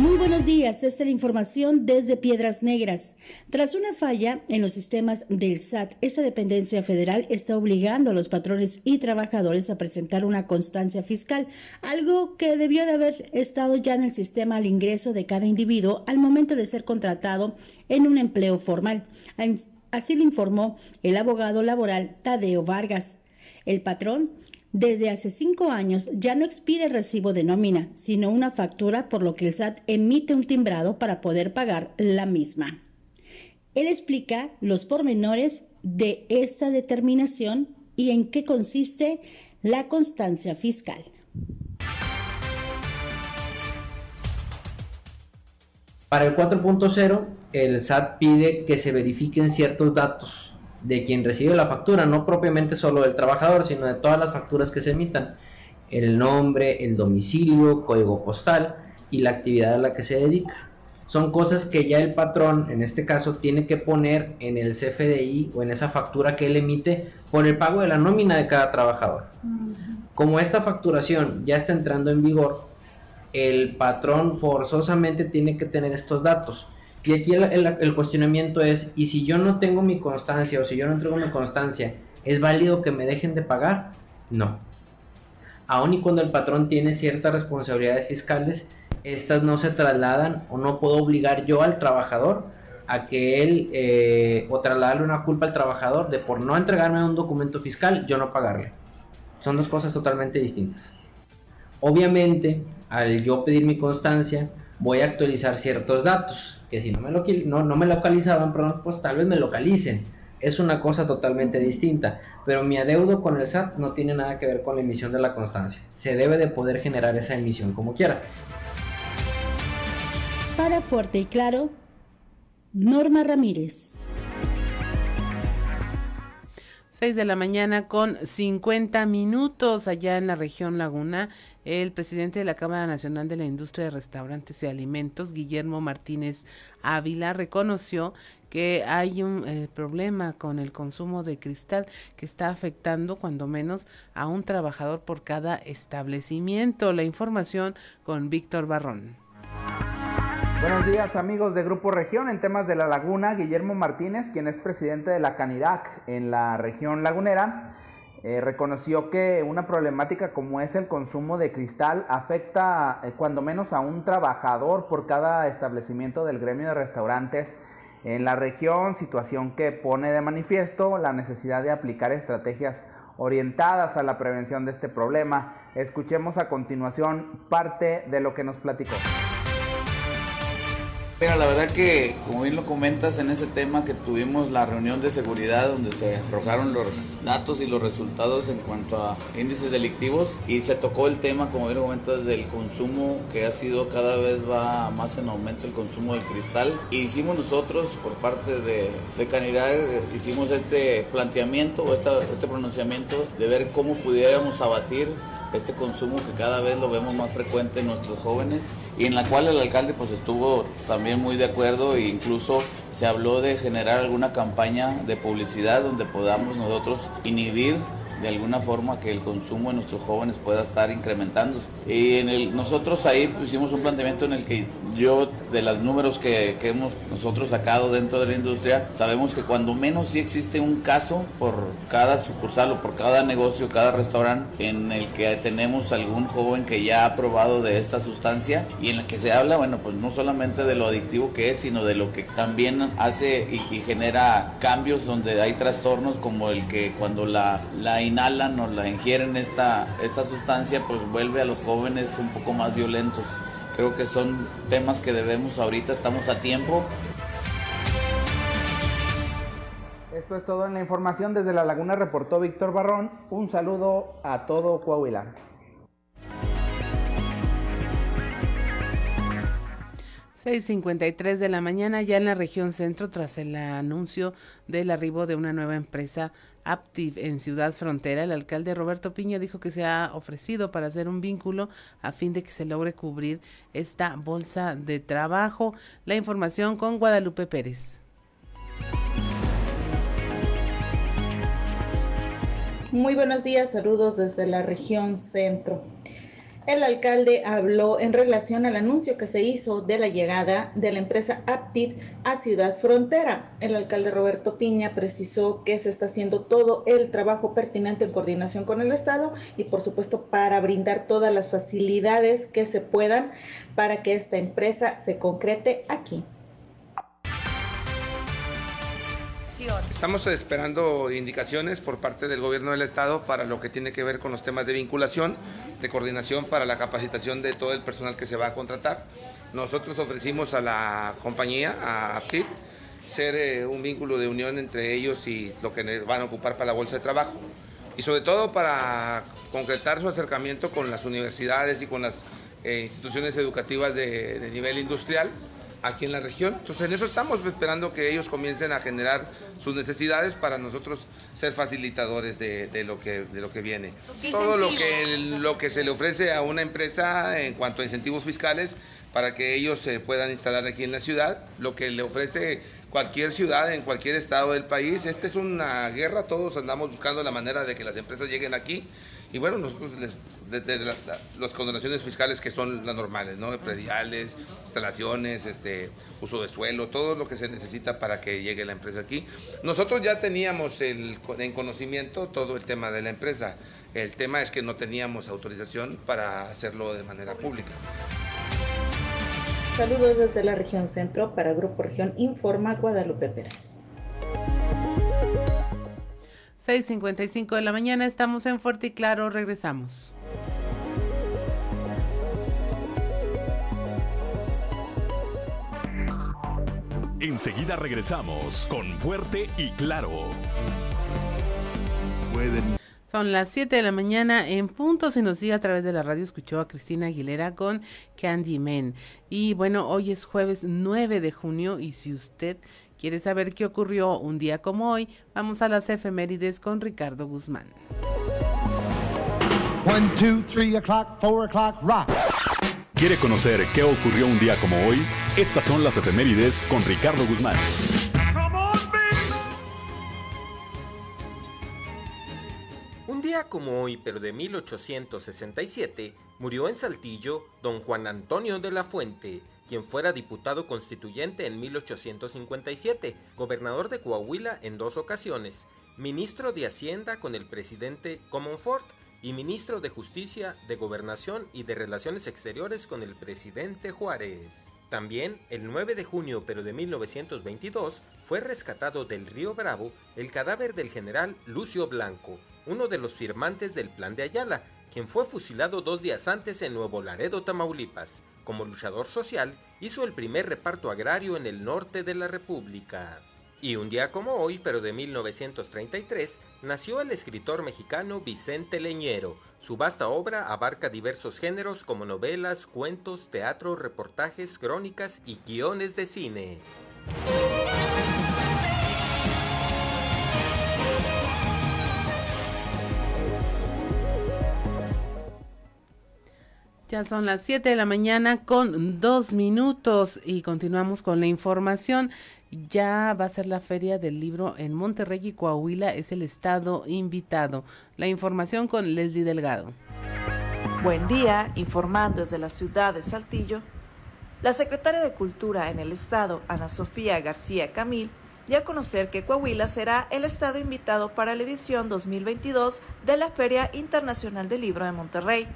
Muy buenos días, esta es la información desde Piedras Negras. Tras una falla en los sistemas del SAT, esta dependencia federal está obligando a los patrones y trabajadores a presentar una constancia fiscal, algo que debió de haber estado ya en el sistema al ingreso de cada individuo al momento de ser contratado en un empleo formal. Así lo informó el abogado laboral Tadeo Vargas. El patrón desde hace cinco años ya no expide recibo de nómina, sino una factura por lo que el SAT emite un timbrado para poder pagar la misma. Él explica los pormenores de esta determinación y en qué consiste la constancia fiscal. Para el 4.0, el SAT pide que se verifiquen ciertos datos de quien recibe la factura, no propiamente solo del trabajador, sino de todas las facturas que se emitan. El nombre, el domicilio, código postal y la actividad a la que se dedica. Son cosas que ya el patrón, en este caso, tiene que poner en el CFDI o en esa factura que él emite por el pago de la nómina de cada trabajador. Como esta facturación ya está entrando en vigor, el patrón forzosamente tiene que tener estos datos y aquí el, cuestionamiento es, ¿y si yo no tengo mi constancia o si yo no entrego mi constancia, ¿es válido que me dejen de pagar? No. Aun y cuando el patrón tiene ciertas responsabilidades fiscales, estas no se trasladan o no puedo obligar yo al trabajador a que él eh, o trasladarle una culpa al trabajador de por no entregarme un documento fiscal, yo no pagarle. Son dos cosas totalmente distintas. Obviamente, al yo pedir mi constancia, voy a actualizar ciertos datos que si no me, lo, no, no me localizaban, pues tal vez me localicen. Es una cosa totalmente distinta, pero mi adeudo con el SAT no tiene nada que ver con la emisión de la constancia. Se debe de poder generar esa emisión como quiera. Para Fuerte y Claro, Norma Ramírez. 6 de la mañana con 50 minutos allá en la región Laguna. El presidente de la Cámara Nacional de la Industria de Restaurantes y Alimentos, Guillermo Martínez Ávila, reconoció que hay un eh, problema con el consumo de cristal que está afectando cuando menos a un trabajador por cada establecimiento. La información con Víctor Barrón. Buenos días amigos de Grupo Región. En temas de la laguna, Guillermo Martínez, quien es presidente de la Canirac en la región lagunera, eh, reconoció que una problemática como es el consumo de cristal afecta eh, cuando menos a un trabajador por cada establecimiento del gremio de restaurantes en la región, situación que pone de manifiesto la necesidad de aplicar estrategias orientadas a la prevención de este problema. Escuchemos a continuación parte de lo que nos platicó. Mira, la verdad que, como bien lo comentas en ese tema que tuvimos la reunión de seguridad donde se arrojaron los datos y los resultados en cuanto a índices delictivos y se tocó el tema, como bien lo comentas, del consumo que ha sido cada vez va más en aumento el consumo del cristal. Y hicimos nosotros, por parte de, de Canidad, hicimos este planteamiento o este pronunciamiento de ver cómo pudiéramos abatir este consumo que cada vez lo vemos más frecuente en nuestros jóvenes y en la cual el alcalde pues estuvo también muy de acuerdo e incluso se habló de generar alguna campaña de publicidad donde podamos nosotros inhibir de alguna forma que el consumo de nuestros jóvenes pueda estar incrementándose. Y en el, nosotros ahí pusimos un planteamiento en el que yo, de los números que, que, hemos nosotros sacado dentro de la industria, sabemos que cuando menos sí existe un caso por cada sucursal o por cada negocio, cada restaurante en el que tenemos algún joven que ya ha probado de esta sustancia y en el que se habla, bueno, pues no solamente de lo adictivo que es, sino de lo que también hace y, y genera cambios donde hay trastornos como el que cuando la, la inhalan o la ingieren esta, esta sustancia, pues vuelve a los jóvenes un poco más violentos. Creo que son temas que debemos ahorita, estamos a tiempo. Esto es todo en la información. Desde La Laguna reportó Víctor Barrón. Un saludo a todo Coahuila. 6.53 de la mañana ya en la región centro tras el anuncio del arribo de una nueva empresa En Ciudad Frontera, el alcalde Roberto Piña dijo que se ha ofrecido para hacer un vínculo a fin de que se logre cubrir esta bolsa de trabajo. La información con Guadalupe Pérez. Muy buenos días, saludos desde la región centro. El alcalde habló en relación al anuncio que se hizo de la llegada de la empresa Aptiv a Ciudad Frontera. El alcalde Roberto Piña precisó que se está haciendo todo el trabajo pertinente en coordinación con el Estado y por supuesto para brindar todas las facilidades que se puedan para que esta empresa se concrete aquí. Estamos esperando indicaciones por parte del gobierno del estado para lo que tiene que ver con los temas de vinculación, de coordinación para la capacitación de todo el personal que se va a contratar. Nosotros ofrecimos a la compañía, a Aptiv, ser eh, un vínculo de unión entre ellos y lo que van a ocupar para la bolsa de trabajo. Y sobre todo para concretar su acercamiento con las universidades y con las eh, instituciones educativas de nivel industrial aquí en la región. Entonces en eso estamos esperando que ellos comiencen a generar sus necesidades para nosotros ser facilitadores de, lo, que, de lo que viene. Todo lo que, lo que se le ofrece a una empresa en cuanto a incentivos fiscales para que ellos se puedan instalar aquí en la ciudad, lo que le ofrece cualquier ciudad en cualquier estado del país. Esta es una guerra, todos andamos buscando la manera de que las empresas lleguen aquí y bueno, nosotros les, las condonaciones fiscales que son las normales, ¿no? Prediales, instalaciones, este, uso de suelo, todo lo que se necesita para que llegue la empresa aquí. Nosotros ya teníamos el, en conocimiento todo el tema de la empresa. El tema es que no teníamos autorización para hacerlo de manera pública. Saludos desde la región centro para Grupo Región Informa Guadalupe Pérez. 6.55 de la mañana, estamos en Fuerte y Claro, regresamos. Enseguida regresamos con Fuerte y Claro. Son las 7 de la mañana en punto. Si nos sigue a través de la radio, escuchó a Cristina Aguilera con Candyman. Y bueno, hoy es jueves 9 de junio y si usted ¿Quieres saber qué ocurrió un día como hoy? Vamos a las efemérides con Ricardo Guzmán. ¿Quiere conocer qué ocurrió un día como hoy? Estas son las efemérides con Ricardo Guzmán. Un día como hoy, pero de 1867, murió en Saltillo don Juan Antonio de la Fuente, quien fuera diputado constituyente en 1857, gobernador de Coahuila en dos ocasiones, ministro de Hacienda con el presidente Comonfort y ministro de Justicia, de Gobernación y de Relaciones Exteriores con el presidente Juárez. También, el 9 de junio pero de 1922, fue rescatado del río Bravo el cadáver del general Lucio Blanco, uno de los firmantes del Plan de Ayala, quien fue fusilado dos días antes en Nuevo Laredo, Tamaulipas. Como luchador social, hizo el primer reparto agrario en el norte de la República. Y un día como hoy, pero de 1933, nació el escritor mexicano Vicente Leñero. Su vasta obra abarca diversos géneros como novelas, cuentos, teatro, reportajes, crónicas y guiones de cine. Ya son las 7 de la mañana con dos minutos y continuamos con la información. Ya va a ser la feria del libro en Monterrey y Coahuila, es el estado invitado. La información con Leslie Delgado. Buen día, informando desde la ciudad de Saltillo. La secretaria de Cultura en el estado, Ana Sofía García Camil, dio a conocer que Coahuila será el estado invitado para la edición 2022 de la Feria Internacional del Libro de Monterrey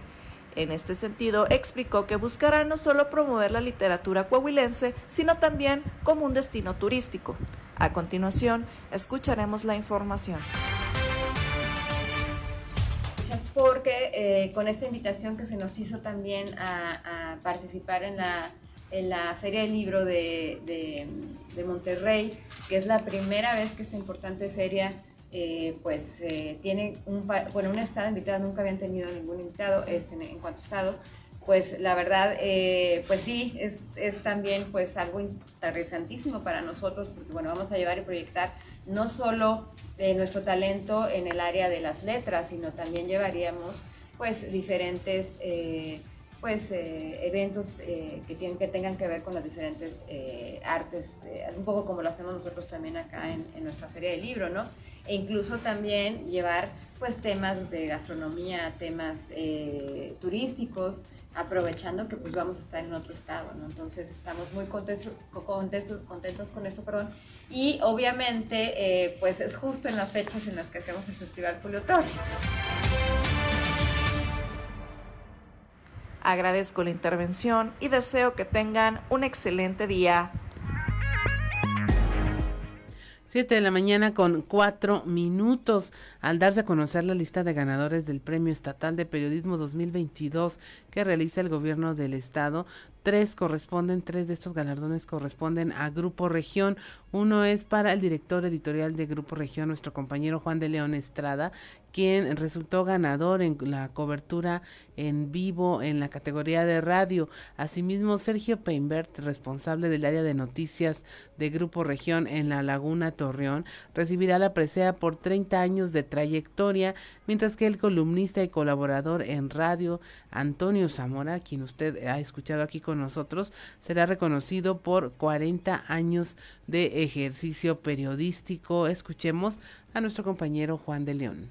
en este sentido, explicó que buscará no solo promover la literatura coahuilense, sino también como un destino turístico. A continuación, escucharemos la información. Porque eh, con esta invitación que se nos hizo también a, participar en la, Feria del Libro de, de Monterrey, que es la primera vez que esta importante feria eh, pues eh, tiene un, bueno, un estado invitado, nunca habían tenido ningún invitado este, en cuanto estado. pues la verdad, eh, pues sí, es, es, también pues algo interesantísimo para nosotros porque bueno, vamos a llevar y proyectar no solo de nuestro talento en el área de las letras, sino también llevaríamos pues diferentes eh, pues eh, eventos que tienen que tengan que ver con las diferentes artes, un poco como lo hacemos nosotros también acá en, en nuestra feria del libro, ¿no? E incluso también llevar pues temas de gastronomía, temas turísticos, aprovechando que pues vamos a estar en otro estado, ¿no? Entonces estamos muy contentos, contentos, contentos con esto, perdón. Y obviamente eh, pues es justo en las fechas en las que hacemos el Festival Julio. Agradezco la intervención y deseo que tengan un excelente día. 7 de la mañana con cuatro minutos al darse a conocer la lista de ganadores del Premio Estatal de Periodismo 2022 que realiza el gobierno del estado. Tres corresponden, tres de estos galardones corresponden a Grupo Región. Uno es para el director editorial de Grupo Región, nuestro compañero Juan de León Estrada, quien resultó ganador en la cobertura en vivo en la categoría de radio. Asimismo, Sergio Peinbert, responsable del área de noticias de Grupo Región en la Laguna Torreón, recibirá la presea por 30 años de trayectoria, mientras que el columnista y colaborador en radio, Antonio Zamora, quien usted ha escuchado aquí con nosotros, será reconocido por 40 años de ejercicio periodístico. Escuchemos a nuestro compañero Juan de León.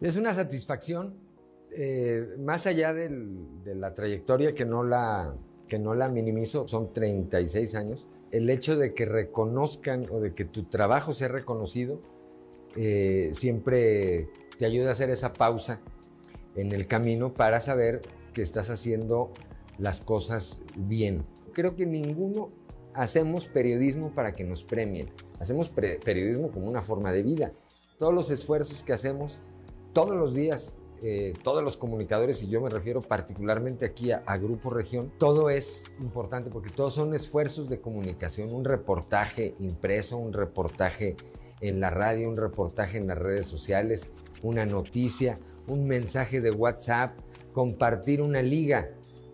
Es una satisfacción, eh, más allá de la trayectoria que no la, que no la minimizo, son 36 años, el hecho de que reconozcan o de que tu trabajo sea reconocido, eh, siempre te ayuda a hacer esa pausa en el camino para saber que estás haciendo las cosas bien. Creo que ninguno hacemos periodismo para que nos premien, hacemos periodismo como una forma de vida. Todos los esfuerzos que hacemos todos los días, eh, todos los comunicadores, y yo me refiero particularmente aquí a, Grupo Región, todo es importante porque todos son esfuerzos de comunicación, un reportaje impreso, un reportaje en la radio, un reportaje en las redes sociales, una noticia, un mensaje de WhatsApp, compartir una liga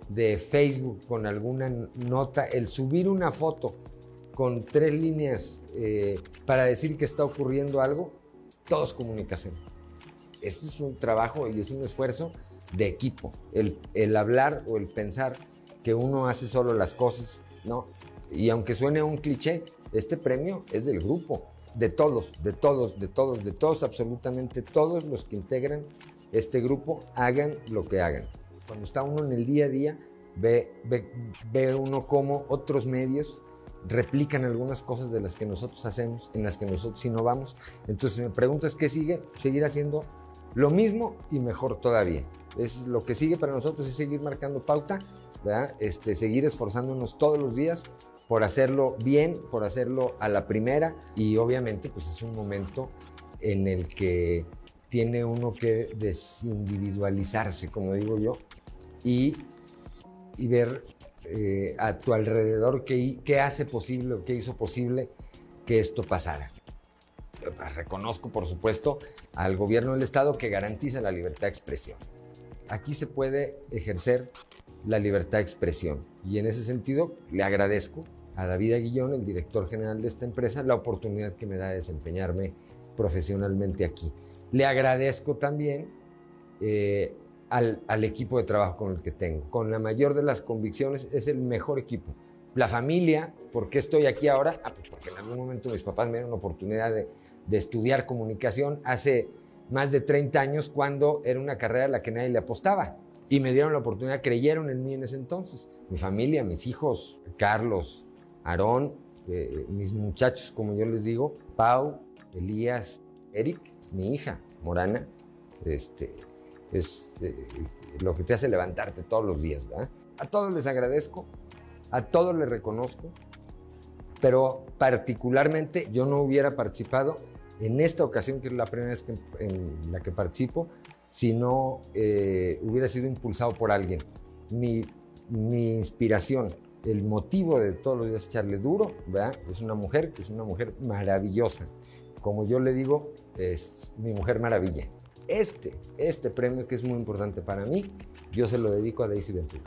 de Facebook con alguna nota, el subir una foto con tres líneas eh, para decir que está ocurriendo algo, todo es comunicación este es un trabajo y es un esfuerzo de equipo. El, el, hablar o el pensar que uno hace solo las cosas, ¿no? Y aunque suene un cliché, este premio es del grupo, de todos, de todos, de todos, de todos, absolutamente todos los que integran este grupo, hagan lo que hagan. Cuando está uno en el día a día, ve, ve, ve uno cómo otros medios replican algunas cosas de las que nosotros hacemos, en las que nosotros innovamos. Entonces me preguntas qué sigue, seguir haciendo lo mismo y mejor todavía. Es lo que sigue para nosotros es seguir marcando pauta, Este, seguir esforzándonos todos los días por hacerlo bien, por hacerlo a la primera. Y obviamente pues es un momento en el que tiene uno que desindividualizarse, como digo yo, y, y ver eh, a tu alrededor qué, qué hace posible o qué hizo posible que esto pasara. Reconozco, por supuesto, al gobierno del Estado que garantiza la libertad de expresión. Aquí se puede ejercer la libertad de expresión y en ese sentido le agradezco a David Aguillón, el director general de esta empresa, la oportunidad que me da de desempeñarme profesionalmente aquí. Le agradezco también eh, al, equipo de trabajo con el que tengo. Con la mayor de las convicciones, es el mejor equipo. La familia, ¿por qué estoy aquí ahora? Ah, pues porque en algún momento mis papás me dieron la oportunidad de, de estudiar comunicación hace más de 30 años cuando era una carrera a la que nadie le apostaba. Y me dieron la oportunidad, creyeron en mí en ese entonces. Mi familia, mis hijos, Carlos, Aarón, eh, mis muchachos, como yo les digo, Pau, Elías, Eric, mi hija, Morana, este, es eh, lo que te hace levantarte todos los días. A todos les agradezco, a todos les reconozco, pero particularmente yo no hubiera participado en esta ocasión, que es la primera vez en la que participo, si no eh, hubiera sido impulsado por alguien. Mi inspiración, el motivo de todos los días echarle duro. Es una mujer que es una mujer maravillosa. Como yo le digo, es mi mujer maravilla. Este, este premio que es muy importante para mí, yo se lo dedico a Daisy Ventura.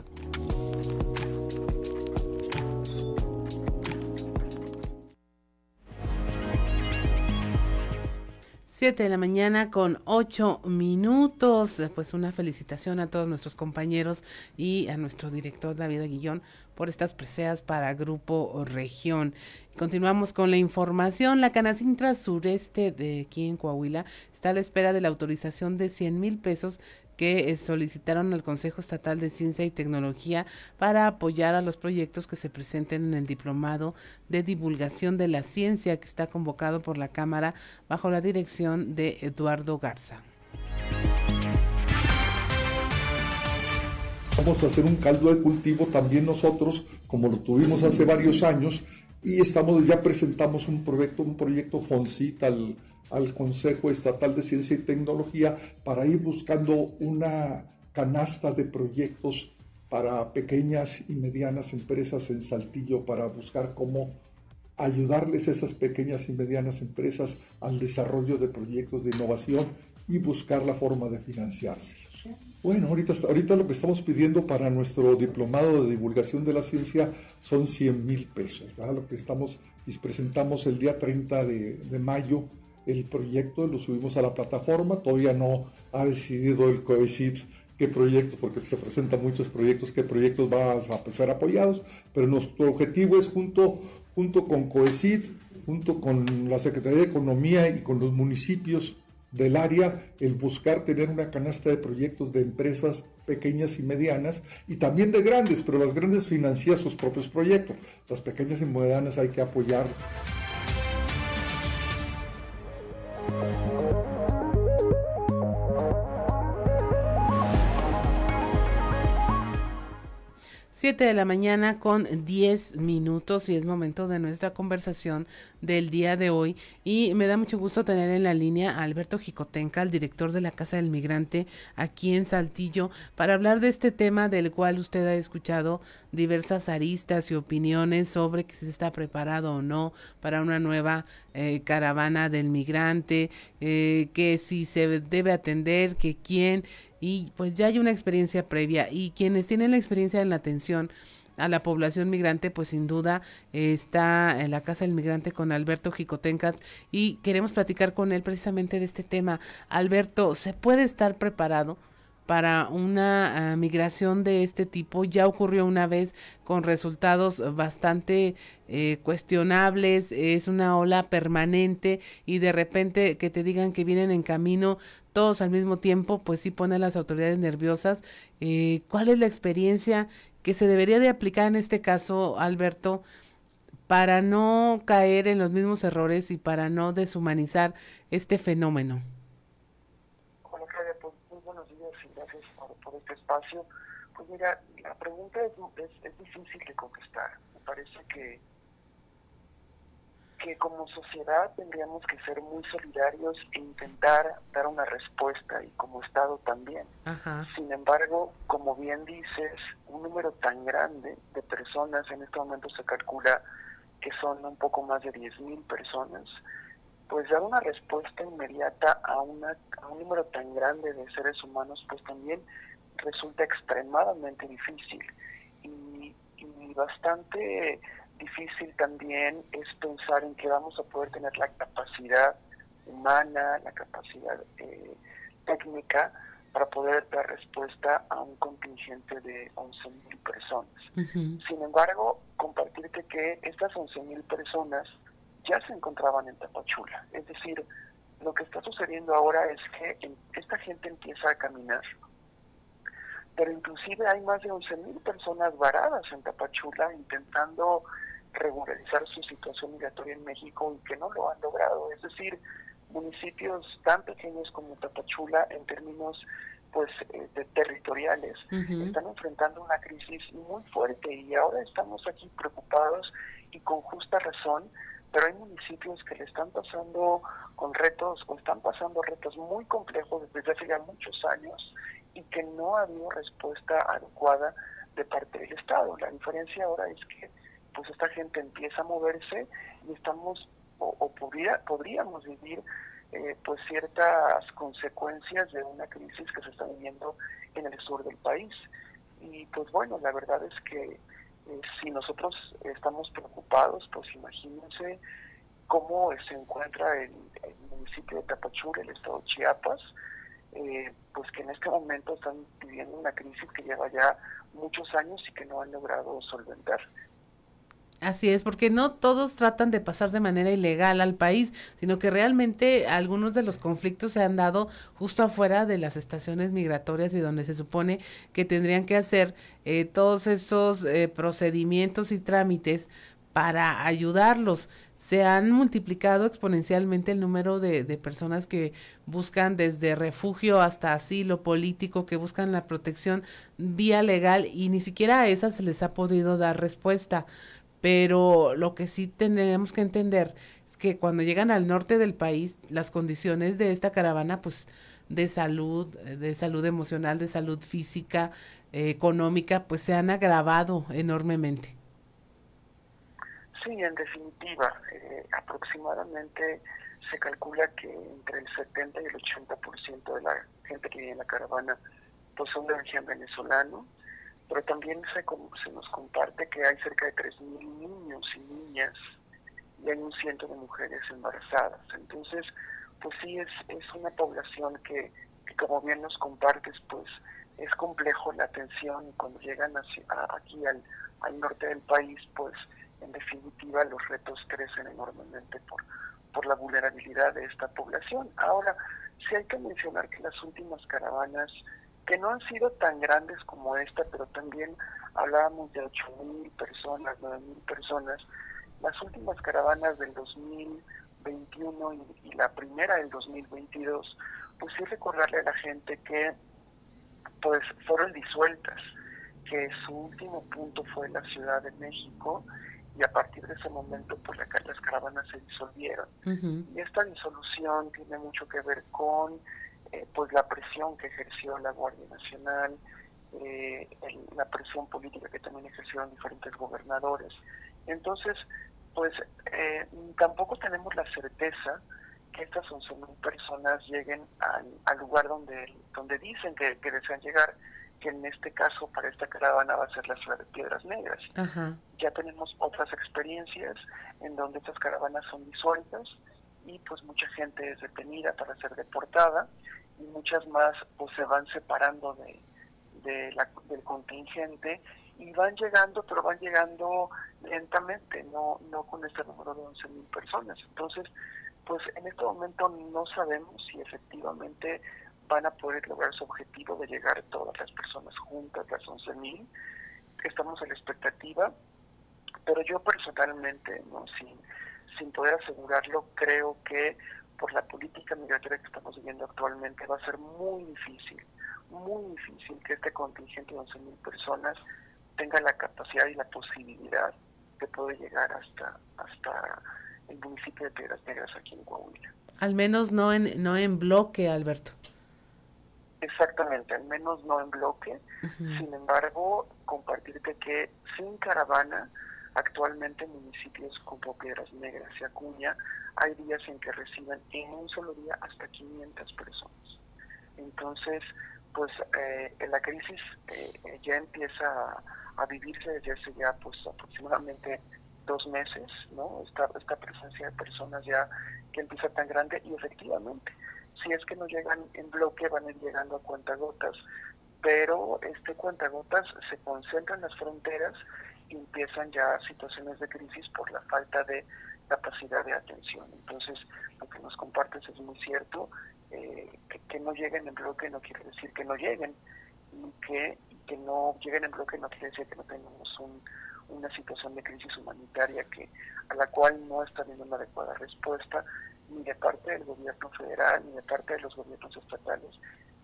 7 de la mañana con 8 minutos. Pues una felicitación a todos nuestros compañeros y a nuestro director David Aguillón por estas preseas para Grupo Región. Continuamos con la información. La Canacintra Sureste de aquí en Coahuila está a la espera de la autorización de 100 mil pesos que eh, solicitaron al Consejo Estatal de Ciencia y Tecnología para apoyar a los proyectos que se presenten en el Diplomado de Divulgación de la Ciencia que está convocado por la Cámara bajo la dirección de Eduardo Garza. Vamos a hacer un caldo de cultivo también nosotros, como lo tuvimos hace varios años, y estamos ya presentamos un proyecto, un proyecto FONCIT al, al Consejo Estatal de Ciencia y Tecnología para ir buscando una canasta de proyectos para pequeñas y medianas empresas en Saltillo para buscar cómo ayudarles a esas pequeñas y medianas empresas al desarrollo de proyectos de innovación y buscar la forma de financiarse. Bueno, ahorita, ahorita lo que estamos pidiendo para nuestro diplomado de divulgación de la ciencia son 100 mil pesos. Lo que estamos y presentamos el día 30 de, de mayo el proyecto, lo subimos a la plataforma, todavía no ha decidido el COECIT qué proyecto, porque se presentan muchos proyectos, qué proyectos van a ser apoyados, pero nuestro objetivo es junto, junto con COECIT, junto con la Secretaría de Economía y con los municipios del área, el buscar tener una canasta de proyectos de empresas pequeñas y medianas y también de grandes, pero las grandes financian sus propios proyectos, las pequeñas y medianas hay que apoyar. Thank you. 7 de la mañana con 10 minutos y es momento de nuestra conversación del día de hoy. Y me da mucho gusto tener en la línea a Alberto Jicotenca, el director de la Casa del Migrante aquí en Saltillo, para hablar de este tema del cual usted ha escuchado diversas aristas y opiniones sobre que se está preparado o no para una nueva eh, caravana del migrante, eh, que si se debe atender, que quién y pues ya hay una experiencia previa y quienes tienen la experiencia en la atención a la población migrante, pues sin duda está en la Casa del Migrante con Alberto Jicotencat y queremos platicar con él precisamente de este tema. Alberto, ¿se puede estar preparado? Para una ah, migración de este tipo. Ya ocurrió una vez con resultados bastante eh, cuestionables, es una ola permanente y de repente que te digan que vienen en camino todos al mismo tiempo, pues sí pone a las autoridades nerviosas. Eh, ¿Cuál es la experiencia que se debería de aplicar en este caso, Alberto? para no caer en los mismos errores y para no deshumanizar este fenómeno. Espacio, pues mira, la pregunta es, es, difícil de contestar. Me parece que, que como sociedad tendríamos que ser muy solidarios e intentar dar una respuesta y como Estado también. Sin embargo, como bien dices, un número tan grande de personas, en este momento se calcula que son un poco más de 10.000 personas, pues dar una respuesta inmediata a, una, a un número tan grande de seres humanos, pues también resulta extremadamente difícil y, bastante difícil también es pensar en que vamos a poder tener la capacidad humana, la capacidad eh, técnica para poder dar respuesta a un contingente de 11.000 personas. Sin embargo, compartirte que estas 11.000 personas ya se encontraban en Tapachula. Es decir, lo que está sucediendo ahora es que esta gente empieza a caminar pero inclusive hay más de 11.000 personas varadas en Tapachula intentando regularizar su situación migratoria en México y que no lo han logrado. Es decir, municipios tan pequeños como Tapachula en términos pues eh, de territoriales están enfrentando una crisis muy fuerte y ahora estamos aquí preocupados y con justa razón pero hay municipios que le están pasando con retos o están pasando retos muy complejos desde hace ya muchos años y que no ha habido respuesta adecuada de parte del Estado. La diferencia ahora es que pues esta gente empieza a moverse y estamos o, podría, podríamos vivir eh, pues ciertas consecuencias de una crisis que se está viviendo en el sur del país. Y pues bueno, la verdad es que eh, si nosotros estamos preocupados, pues imagínense cómo se encuentra el, municipio de Tapachula, el estado de Chiapas, eh, pues que en este momento están viviendo una crisis que lleva ya muchos años y que no han logrado solventar. Así es, porque no todos tratan de pasar de manera ilegal al país, sino que realmente algunos de los conflictos se han dado justo afuera de las estaciones migratorias y donde se supone que tendrían que hacer eh, todos esos eh, procedimientos y trámites para ayudarlos. Se han multiplicado exponencialmente el número de, personas que buscan desde refugio hasta asilo político, que buscan la protección vía legal y ni siquiera a esas se les ha podido dar respuesta. Pero lo que sí tendremos que entender es que cuando llegan al norte del país, las condiciones de esta caravana, pues de salud, de salud emocional, de salud física, eh, económica, pues se han agravado enormemente. Sí, en definitiva, eh, aproximadamente se calcula que entre el 70 y el 80% de la gente que vive en la caravana pues son de origen venezolano, pero también se, se nos comparte que hay cerca de 3.000 niños y niñas y hay un ciento de mujeres embarazadas. Entonces, pues sí, es, es una población que, como bien nos compartes, pues es complejo la atención y cuando llegan aquí al, al norte del país, pues en definitiva los retos crecen enormemente por, por la vulnerabilidad de esta población. Ahora, sí hay que mencionar que las últimas caravanas, que no han sido tan grandes como esta, pero también hablábamos de 8.000 personas, 9.000 personas, las últimas caravanas del 2021 y, y la primera del 2022, pues sí recordarle a la gente que pues fueron disueltas, que su último punto fue la Ciudad de México y a partir de ese momento pues la, las caravanas se disolvieron. Y esta disolución tiene mucho que ver con eh, pues la presión que ejerció la Guardia Nacional, eh, la presión política que también ejercieron diferentes gobernadores. Entonces, pues eh, tampoco tenemos la certeza que estas 11.000 personas lleguen al, al, lugar donde, donde dicen que, que desean llegar que en este caso para esta caravana va a ser la ciudad de Piedras Negras. Ya tenemos otras experiencias en donde estas caravanas son disueltas y pues mucha gente es detenida para ser deportada y muchas más pues se van separando de, de la, del contingente y van llegando, pero van llegando lentamente, no, no con este número de 11.000 personas. Entonces, pues en este momento no sabemos si efectivamente van a poder lograr su objetivo de llegar todas las personas juntas, las 11.000. Estamos en la expectativa, pero yo personalmente, ¿no? sin, sin poder asegurarlo, creo que por la política migratoria que estamos viviendo actualmente va a ser muy difícil, muy difícil que este contingente de 11.000 personas tenga la capacidad y la posibilidad de poder llegar hasta, hasta el municipio de Piedras Negras aquí en Coahuila. Al menos no en, no en bloque, Alberto. Exactamente, al menos no en bloque. Sin embargo, compartirte que sin caravana, actualmente en municipios como Piedras Negras y Acuña, hay días en que reciben en un solo día hasta 500 personas. Entonces, pues eh, la crisis eh, ya empieza a, vivirse desde hace ya pues aproximadamente dos meses, ¿no? Esta, esta presencia de personas ya que empieza tan grande y efectivamente si es que no llegan en bloque, van a ir llegando a cuentagotas, pero este cuentagotas se concentra en las fronteras y empiezan ya situaciones de crisis por la falta de capacidad de atención. Entonces, lo que nos compartes es muy cierto, eh, que, no lleguen en bloque no quiere decir que no lleguen, y que, que no lleguen en bloque no quiere decir que no tengamos una situación de crisis humanitaria que a la cual no está habiendo una adecuada respuesta ni de parte del gobierno federal, ni de parte de los gobiernos estatales,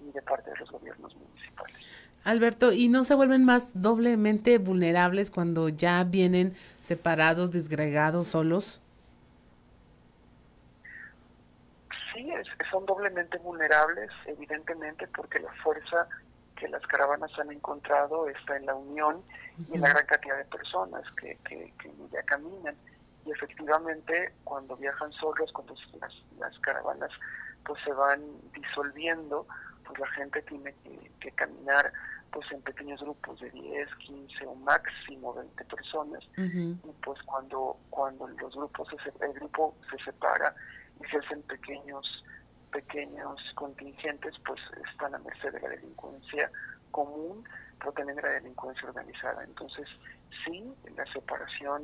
ni de parte de los gobiernos municipales. Alberto, ¿y no se vuelven más doblemente vulnerables cuando ya vienen separados, desgregados, solos? Sí, son doblemente vulnerables, evidentemente, porque la fuerza que las caravanas han encontrado está en la unión y en la gran cantidad de personas que, que, ya caminan. Y efectivamente, cuando viajan solos, cuando las, las caravanas pues se van disolviendo, pues la gente tiene que, caminar pues en pequeños grupos de 10, 15 o máximo 20 personas. Y pues cuando cuando los grupos el grupo se separa y se hacen pequeños pequeños contingentes pues están a merced de la delincuencia común pero también de la delincuencia organizada. Entonces sí la separación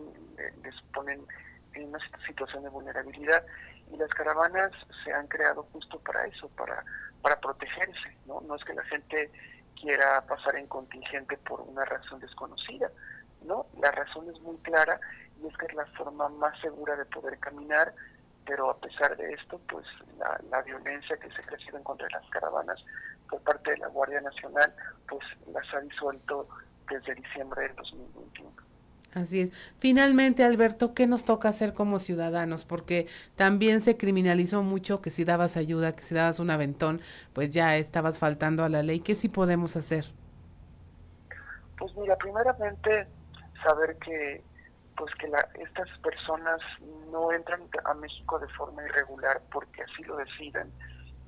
les ponen en una situación de vulnerabilidad y las caravanas se han creado justo para eso para para protegerse no no es que la gente quiera pasar en contingente por una razón desconocida no la razón es muy clara y es que es la forma más segura de poder caminar pero a pesar de esto, pues la, violencia que se crecido en contra de las caravanas por parte de la Guardia Nacional, pues las ha disuelto desde diciembre del 2021. Así es. Finalmente, Alberto, ¿qué nos toca hacer como ciudadanos? Porque también se criminalizó mucho que si dabas ayuda, que si dabas un aventón, pues ya estabas faltando a la ley. ¿Qué sí podemos hacer? Pues mira, primeramente saber que pues que la, estas personas no entran a México de forma irregular porque así lo deciden,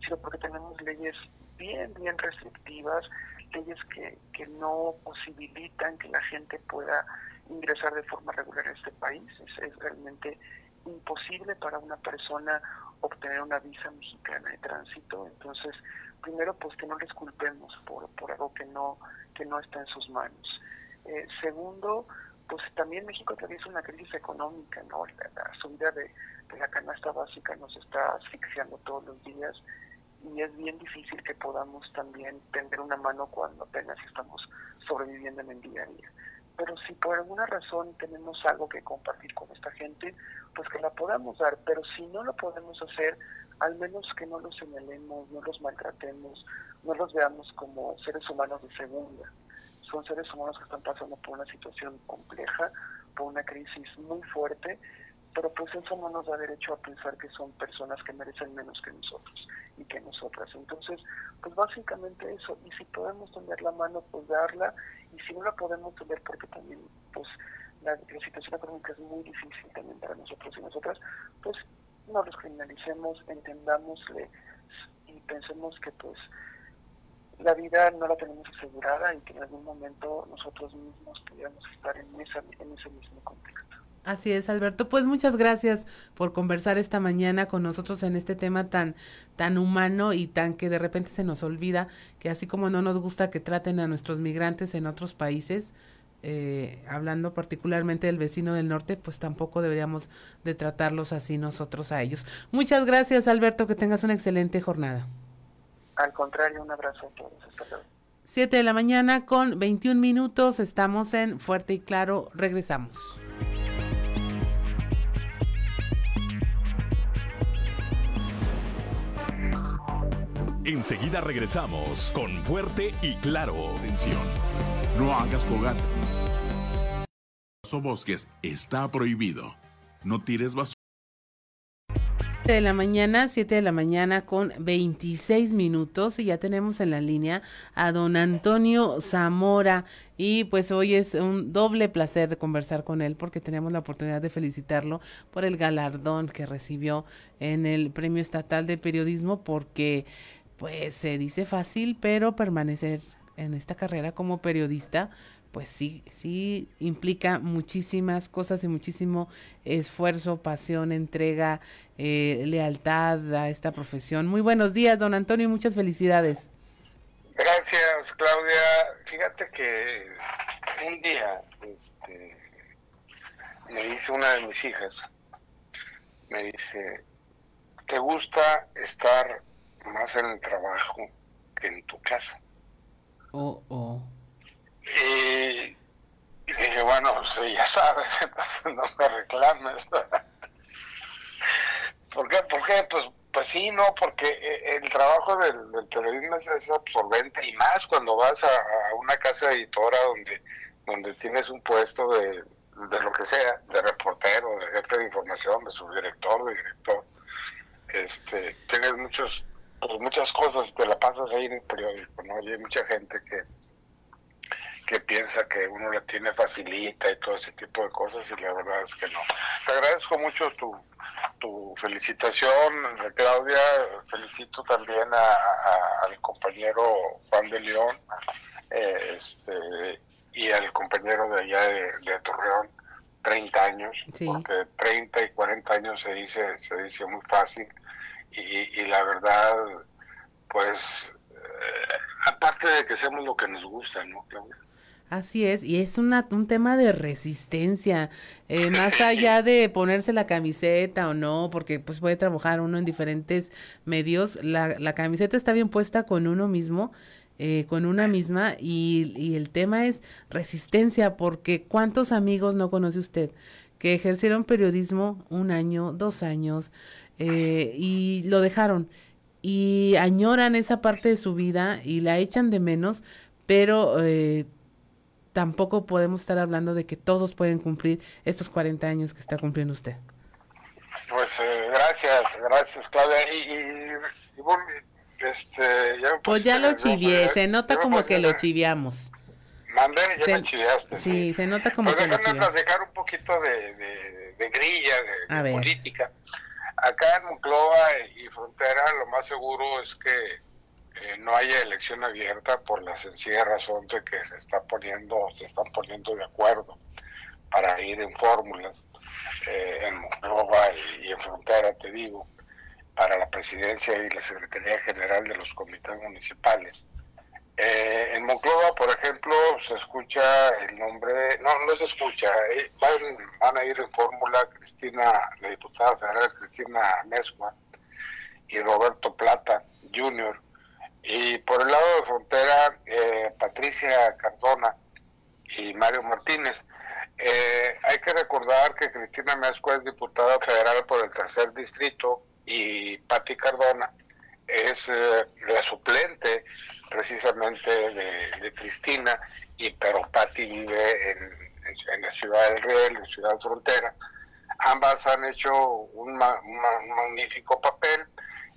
sino porque tenemos leyes bien, bien restrictivas, leyes que, que no posibilitan que la gente pueda ingresar de forma regular a este país. Es, es realmente imposible para una persona obtener una visa mexicana de tránsito. Entonces, primero, pues que no les culpemos por, por algo que no, que no está en sus manos. Eh, segundo, pues también México atraviesa una crisis económica, ¿no? La, subida de, la canasta básica nos está asfixiando todos los días y es bien difícil que podamos también tender una mano cuando apenas estamos sobreviviendo en el día a día. Pero si por alguna razón tenemos algo que compartir con esta gente, pues que la podamos dar, pero si no lo podemos hacer, al menos que no los señalemos, no los maltratemos, no los veamos como seres humanos de segunda son seres humanos que están pasando por una situación compleja, por una crisis muy fuerte, pero pues eso no nos da derecho a pensar que son personas que merecen menos que nosotros y que nosotras. Entonces, pues básicamente eso, y si podemos tener la mano, pues darla, y si no la podemos tener porque también pues la, situación económica es muy difícil también para nosotros y nosotras, pues no los criminalicemos, entendámosle y pensemos que pues la vida no la tenemos asegurada y que en algún momento nosotros mismos pudiéramos estar en, esa, en ese mismo contexto. Así es, Alberto. Pues muchas gracias por conversar esta mañana con nosotros en este tema tan, tan humano y tan que de repente se nos olvida que así como no nos gusta que traten a nuestros migrantes en otros países, eh, hablando particularmente del vecino del norte, pues tampoco deberíamos de tratarlos así nosotros a ellos. Muchas gracias, Alberto. Que tengas una excelente jornada. Al contrario, un abrazo a todos. Hasta luego. 7 de la mañana con 21 minutos. Estamos en Fuerte y Claro. Regresamos. Enseguida regresamos con Fuerte y Claro. Atención, no hagas fogata. O bosques está prohibido. No tires basura de la mañana, 7 de la mañana con 26 minutos y ya tenemos en la línea a don Antonio Zamora y pues hoy es un doble placer de conversar con él porque tenemos la oportunidad de felicitarlo por el galardón que recibió en el Premio Estatal de Periodismo porque pues se dice fácil pero permanecer en esta carrera como periodista pues sí, sí implica muchísimas cosas y muchísimo esfuerzo, pasión, entrega, eh, lealtad a esta profesión. Muy buenos días, don Antonio, y muchas felicidades. Gracias, Claudia. Fíjate que un día este, me dice una de mis hijas, me dice, ¿te gusta estar más en el trabajo que en tu casa? Oh, oh. Y, dije, bueno, pues ya sabes, *laughs* no me reclames. *laughs* ¿Por qué? ¿Por qué? Pues, pues sí, no, porque eh, el trabajo del, periodismo es, absorbente y más cuando vas a, una casa editora donde, donde tienes un puesto de, de lo que sea, de reportero, de jefe de información, de subdirector, de director. Este, tienes muchos pues muchas cosas, te la pasas ahí en el periódico, ¿no? Y hay mucha gente que, que piensa que uno la tiene facilita y todo ese tipo de cosas y la verdad es que no. Te agradezco mucho tu, tu felicitación, Claudia, felicito también a, al compañero Juan de León eh, este, y al compañero de allá de, Torreón, 30 años, porque 30 y 40 años se dice, se dice muy fácil y, la verdad, pues, eh, aparte de que hacemos lo que nos gusta, ¿no, Claudia? Así es, y es una, un tema de resistencia, eh, *laughs* más allá de ponerse la camiseta o no, porque pues puede trabajar uno en diferentes medios, la, la camiseta está bien puesta con uno mismo, eh, con una misma, y, y el tema es resistencia, porque ¿cuántos amigos no conoce usted que ejercieron periodismo un año, dos años, eh, y lo dejaron? y añoran esa parte de su vida y la echan de menos, pero eh, tampoco podemos estar hablando de que todos pueden cumplir estos 40 años que está cumpliendo usted. Pues eh, gracias, gracias Claudia. Y, este, pues ya lo chivié, se nota como que lo chiviamos. Mandé, ya me chiviaste. Sí, se nota como pues que déjame platicar un poquito de, de, grilla, de, política. Acá en Monclova y Frontera lo más seguro es que eh, no haya elección abierta por la sencilla razón de que se está poniendo, se están poniendo de acuerdo para ir en fórmulas eh, en Monclova y, en Frontera, te digo, para la presidencia y la Secretaría General de los comités municipales. Eh, en Monclova, por ejemplo, se escucha el nombre, no, no se escucha, van, van, a ir en fórmula Cristina, la diputada federal Cristina Mezcua y Roberto Plata Jr., y por el lado de frontera, eh, Patricia Cardona y Mario Martínez. Eh, hay que recordar que Cristina Mezcua es diputada federal por el tercer distrito y Pati Cardona es eh, la suplente precisamente de, Cristina, y pero Pati vive en, la ciudad del Riel, en Ciudad Frontera. Ambas han hecho un magnífico papel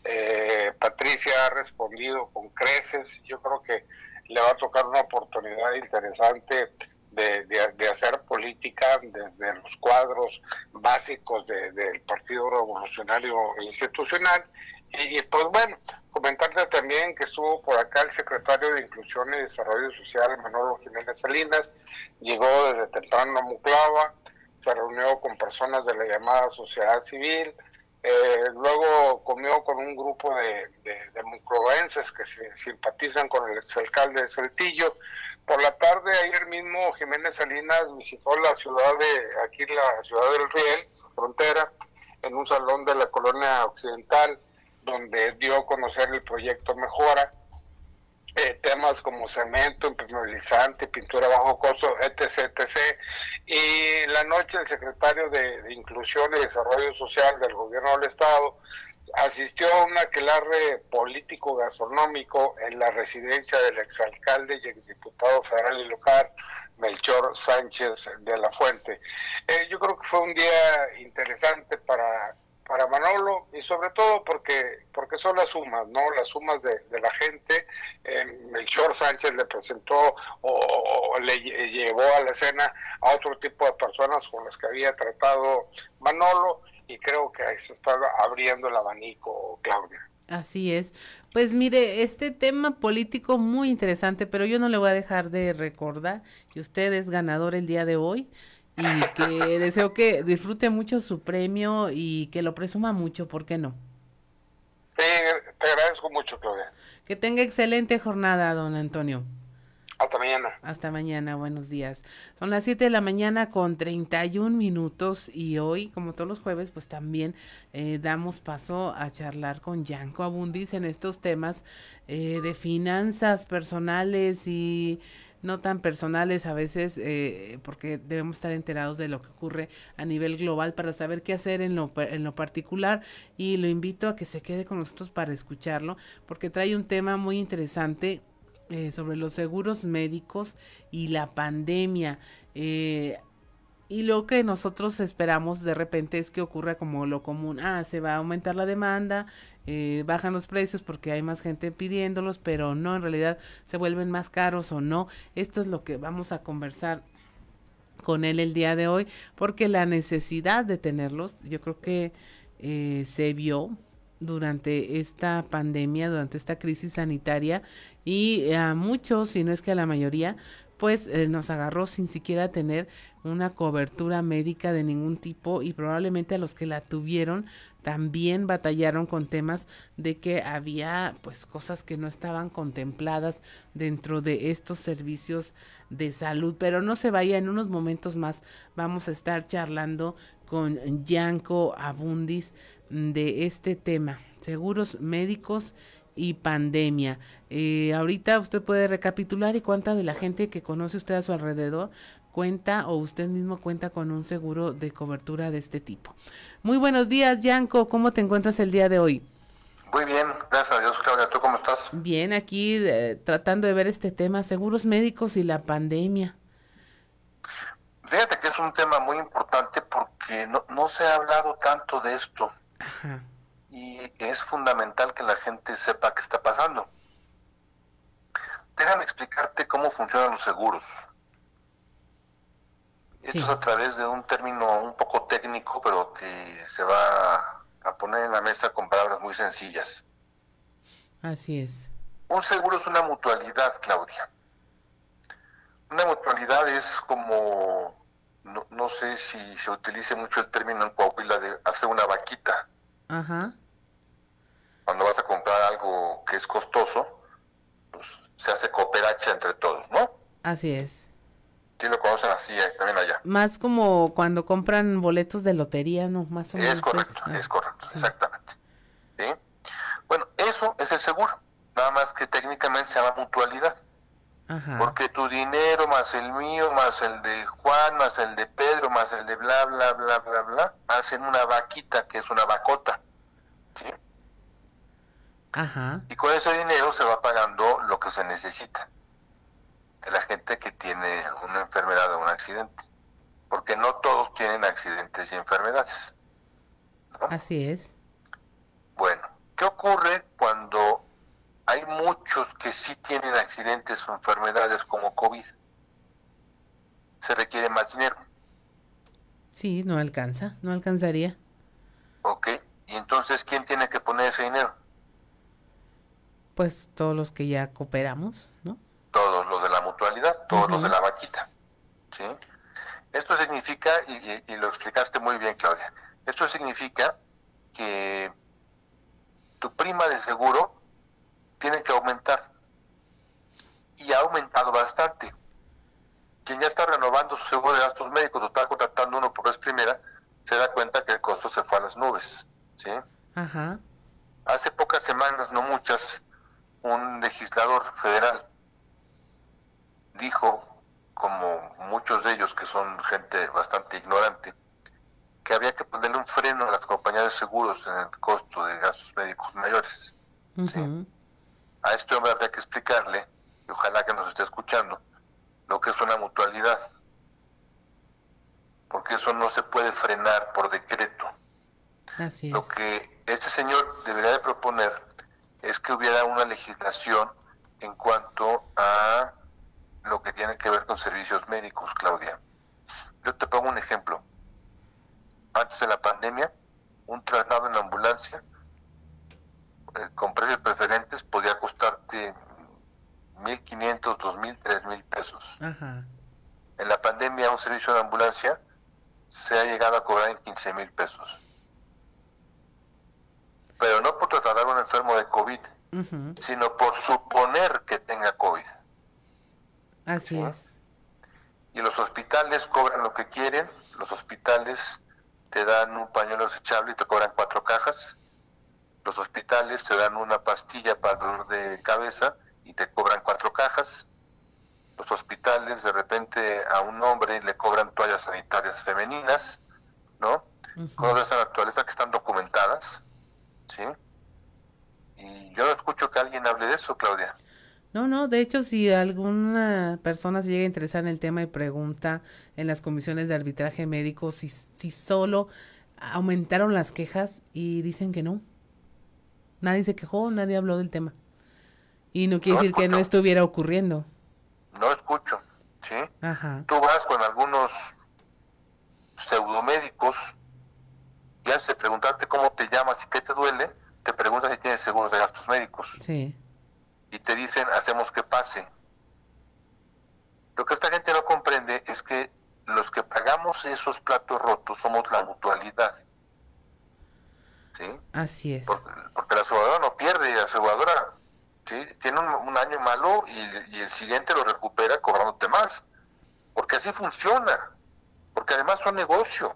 eh, Patricia ha respondido con creces. Yo creo que le va a tocar una oportunidad interesante de, hacer política desde los cuadros básicos del Partido Revolucionario Institucional. Y, pues bueno, comentarte también que estuvo por acá el secretario de Inclusión y Desarrollo Social, Manolo Jiménez Salinas, llegó desde temprano a Muclava, se reunió con personas de la llamada sociedad civil, eh, luego comió con un grupo de, de, que se simpatizan con el exalcalde de Saltillo. Por la tarde, ayer mismo, Jiménez Salinas visitó la ciudad de, aquí la ciudad del Riel, frontera, en un salón de la colonia occidental, donde dio a conocer el proyecto Mejora eh, temas como cemento, impermeabilizante, pintura bajo costo, etc, etc. Y la noche el secretario de, Inclusión y Desarrollo Social del Gobierno del Estado asistió a un aquelarre político gastronómico en la residencia del exalcalde y exdiputado federal y local Melchor Sánchez de la Fuente. Eh, yo creo que fue un día interesante para para Manolo y sobre todo porque porque son las sumas, ¿no? Las sumas de, la gente. Eh, Melchor Sánchez le presentó o, le llevó a la escena a otro tipo de personas con las que había tratado Manolo y creo que ahí se está abriendo el abanico, Claudia. Así es. Pues mire, este tema político muy interesante, pero yo no le voy a dejar de recordar que usted es ganador el día de hoy y que deseo que disfrute mucho su premio y que lo presuma mucho, ¿por qué no? Sí, te agradezco mucho, Claudia. Que tenga excelente jornada, don Antonio. Hasta mañana. Hasta mañana, buenos días. Son las 7 de la mañana con 31 minutos y hoy, como todos los jueves, pues también eh, damos paso a charlar con Yanko Abundis en estos temas eh, de finanzas personales y no tan personales a veces, eh, porque debemos estar enterados de lo que ocurre a nivel global para saber qué hacer en lo, en lo particular y lo invito a que se quede con nosotros para escucharlo, porque trae un tema muy interesante eh, sobre los seguros médicos y la pandemia. Eh, y lo que nosotros esperamos de repente es que ocurra como lo común, ah, se va a aumentar la demanda, eh, bajan los precios porque hay más gente pidiéndolos, pero no, en realidad se vuelven más caros o no. Esto es lo que vamos a conversar con él el día de hoy, porque la necesidad de tenerlos, yo creo que eh, se vio durante esta pandemia, durante esta crisis sanitaria y a muchos, si no es que a la mayoría, pues eh, nos agarró sin siquiera tener una cobertura médica de ningún tipo y probablemente a los que la tuvieron también batallaron con temas de que había pues cosas que no estaban contempladas dentro de estos servicios de salud. Pero no se vaya, en unos momentos más vamos a estar charlando con Yanko Abundis de este tema, seguros médicos y pandemia. Eh, ahorita usted puede recapitular y cuánta de la gente que conoce usted a su alrededor cuenta o usted mismo cuenta con un seguro de cobertura de este tipo. Muy buenos días, Yanko. ¿Cómo te encuentras el día de hoy? Muy bien, gracias a Dios, Claudia. ¿Tú cómo estás? Bien, aquí eh, tratando de ver este tema, seguros médicos y la pandemia. Fíjate que es un tema muy importante porque no, no se ha hablado tanto de esto. Ajá y es fundamental que la gente sepa qué está pasando. Déjame explicarte cómo funcionan los seguros. Esto es a través de un término un poco técnico, pero que se va a poner en la mesa con palabras muy sencillas. Así es. Un seguro es una mutualidad, Claudia. Una mutualidad es como, no, no sé si se utilice mucho el término en Coahuila de hacer una vaquita. Ajá comprar algo que es costoso, pues se hace cooperacha entre todos, ¿no? Así es. Sí lo conocen así eh, también allá. Más como cuando compran boletos de lotería, ¿no? Más o menos. Es correcto, ah, es correcto, exactamente. ¿Sí? Bueno, eso es el seguro, nada más que técnicamente se llama mutualidad. Ajá. Porque tu dinero más el mío, más el de Juan, más el de Pedro, más el de bla, bla, bla, bla, bla, hacen una vaquita que es una vacota. ¿sí? Y con ese dinero se va pagando lo que se necesita de la gente que tiene una enfermedad o un accidente. Porque no todos tienen accidentes y enfermedades. Así es. Bueno, ¿qué ocurre cuando hay muchos que sí tienen accidentes o enfermedades como COVID? Se requiere más dinero. Sí, no alcanza, no alcanzaría. Ok, y entonces, ¿quién tiene que poner ese dinero? Pues todos los que ya cooperamos, ¿no? Todos los de la mutualidad, todos los de la vaquita, ¿sí? Esto significa, y, lo explicaste muy bien, Claudia, esto significa que tu prima de seguro tiene que aumentar. Y ha aumentado bastante. Quien ya está renovando su seguro de gastos médicos o está contratando uno por vez primera, se da cuenta que el costo se fue a las nubes. ¿sí? Ajá. Hace pocas semanas, no muchas, un legislador federal dijo, como muchos de ellos que son gente bastante ignorante, que había que ponerle un freno a las compañías de seguros en el costo de gastos médicos mayores. A este hombre habría que explicarle, y ojalá que nos esté escuchando, lo que es una mutualidad. Porque eso no se puede frenar por decreto. Así Lo que este señor debería de proponer es que hubiera una legislación en cuanto a lo que tiene que ver con servicios médicos, Claudia. Yo te pongo un ejemplo. Antes de la pandemia, un traslado en ambulancia eh, con precios preferentes podía costarte 1.500, 2.000, 3.000 pesos. En la pandemia, un servicio de ambulancia se ha llegado a cobrar en 15.000 pesos pero no por trasladar a un enfermo de COVID, sino por suponer que tenga COVID. Así es. Y los hospitales cobran lo que quieren, los hospitales te dan un pañuelo desechable y te cobran cuatro cajas, los hospitales te dan una pastilla para dolor de cabeza y te cobran cuatro cajas, los hospitales de repente a un hombre le cobran toallas sanitarias femeninas, ¿no? Cosas de esa naturaleza que están documentadas ¿sí? Y yo no escucho que alguien hable de eso, Claudia. No, no, de hecho, si alguna persona se llega a interesar en el tema y pregunta en las comisiones de arbitraje médico si, si solo aumentaron las quejas y dicen que no. Nadie se quejó, nadie habló del tema. Y no quiere decir que no estuviera ocurriendo. No escucho, ¿sí? Ajá. Tú vas con algunos pseudomédicos y antes de preguntarte cómo te llamas y qué te duele, te preguntas si tienes seguros de gastos médicos. Sí y te dicen hacemos que pase. Lo que esta gente no comprende es que los que pagamos esos platos rotos somos la mutualidad. ¿Sí? Así es. Porque, la aseguradora no pierde, la aseguradora ¿sí? tiene un, año malo y, y, el siguiente lo recupera cobrándote más. Porque así funciona. Porque además son negocio.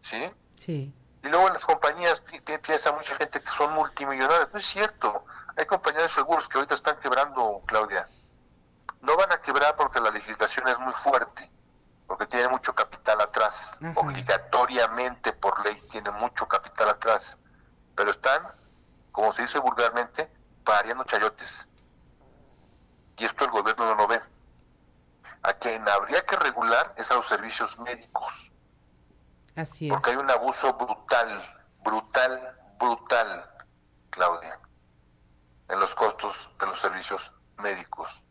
¿Sí? Sí. Y luego las compañías piensa mucha gente que son multimillonarias. No es cierto. Hay compañías de seguros que ahorita están quebrando, Claudia. No van a quebrar porque la legislación es muy fuerte, porque tiene mucho capital atrás. Obligatoriamente por ley tiene mucho capital atrás. Pero están, como se dice vulgarmente, pariendo chayotes. Y esto el gobierno no lo ve. A quien habría que regular es a los servicios médicos porque hay un abuso brutal, brutal, brutal, Claudia, en los costos de los servicios médicos.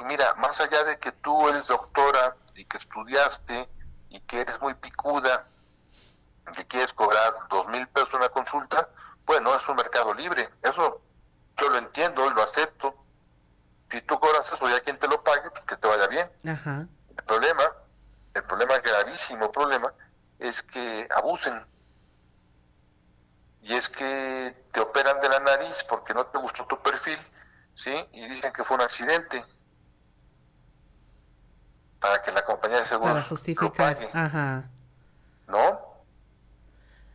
Y mira, más allá de que tú eres doctora y que estudiaste y que eres muy picuda, y que quieres cobrar dos mil pesos una consulta, bueno, es un mercado libre. Eso yo lo entiendo, lo acepto. Si tú cobras eso y quien te lo pague, pues que te vaya bien. El problema, el problema gravísimo problema, es que abusen. Y es que te operan de la nariz porque no te gustó tu perfil, ¿sí? Y dicen que fue un accidente. Para que la compañía de seguros Para justificar. Ajá. ¿No?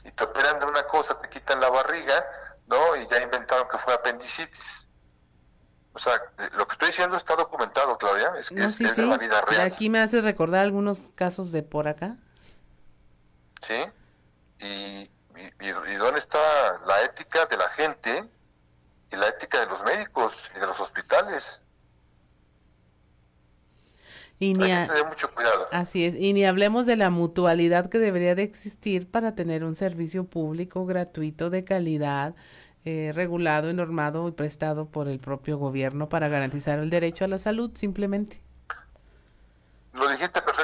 Y te operan de una cosa, te quitan la barriga, ¿no? Y ya inventaron que fue apendicitis. O sea, lo que estoy diciendo está documentado, Claudia, es, es, de la vida real. aquí me hace recordar algunos casos de por acá. ¿Sí? Y, y, dónde está la ética de la gente y la ética de los médicos y de los hospitales? Y ni mucho cuidado. Así es, y ni hablemos de la mutualidad que debería de existir para tener un servicio público gratuito de calidad, eh, regulado y normado y prestado por el propio gobierno para garantizar el derecho a la salud, simplemente. Lo dijiste perfectamente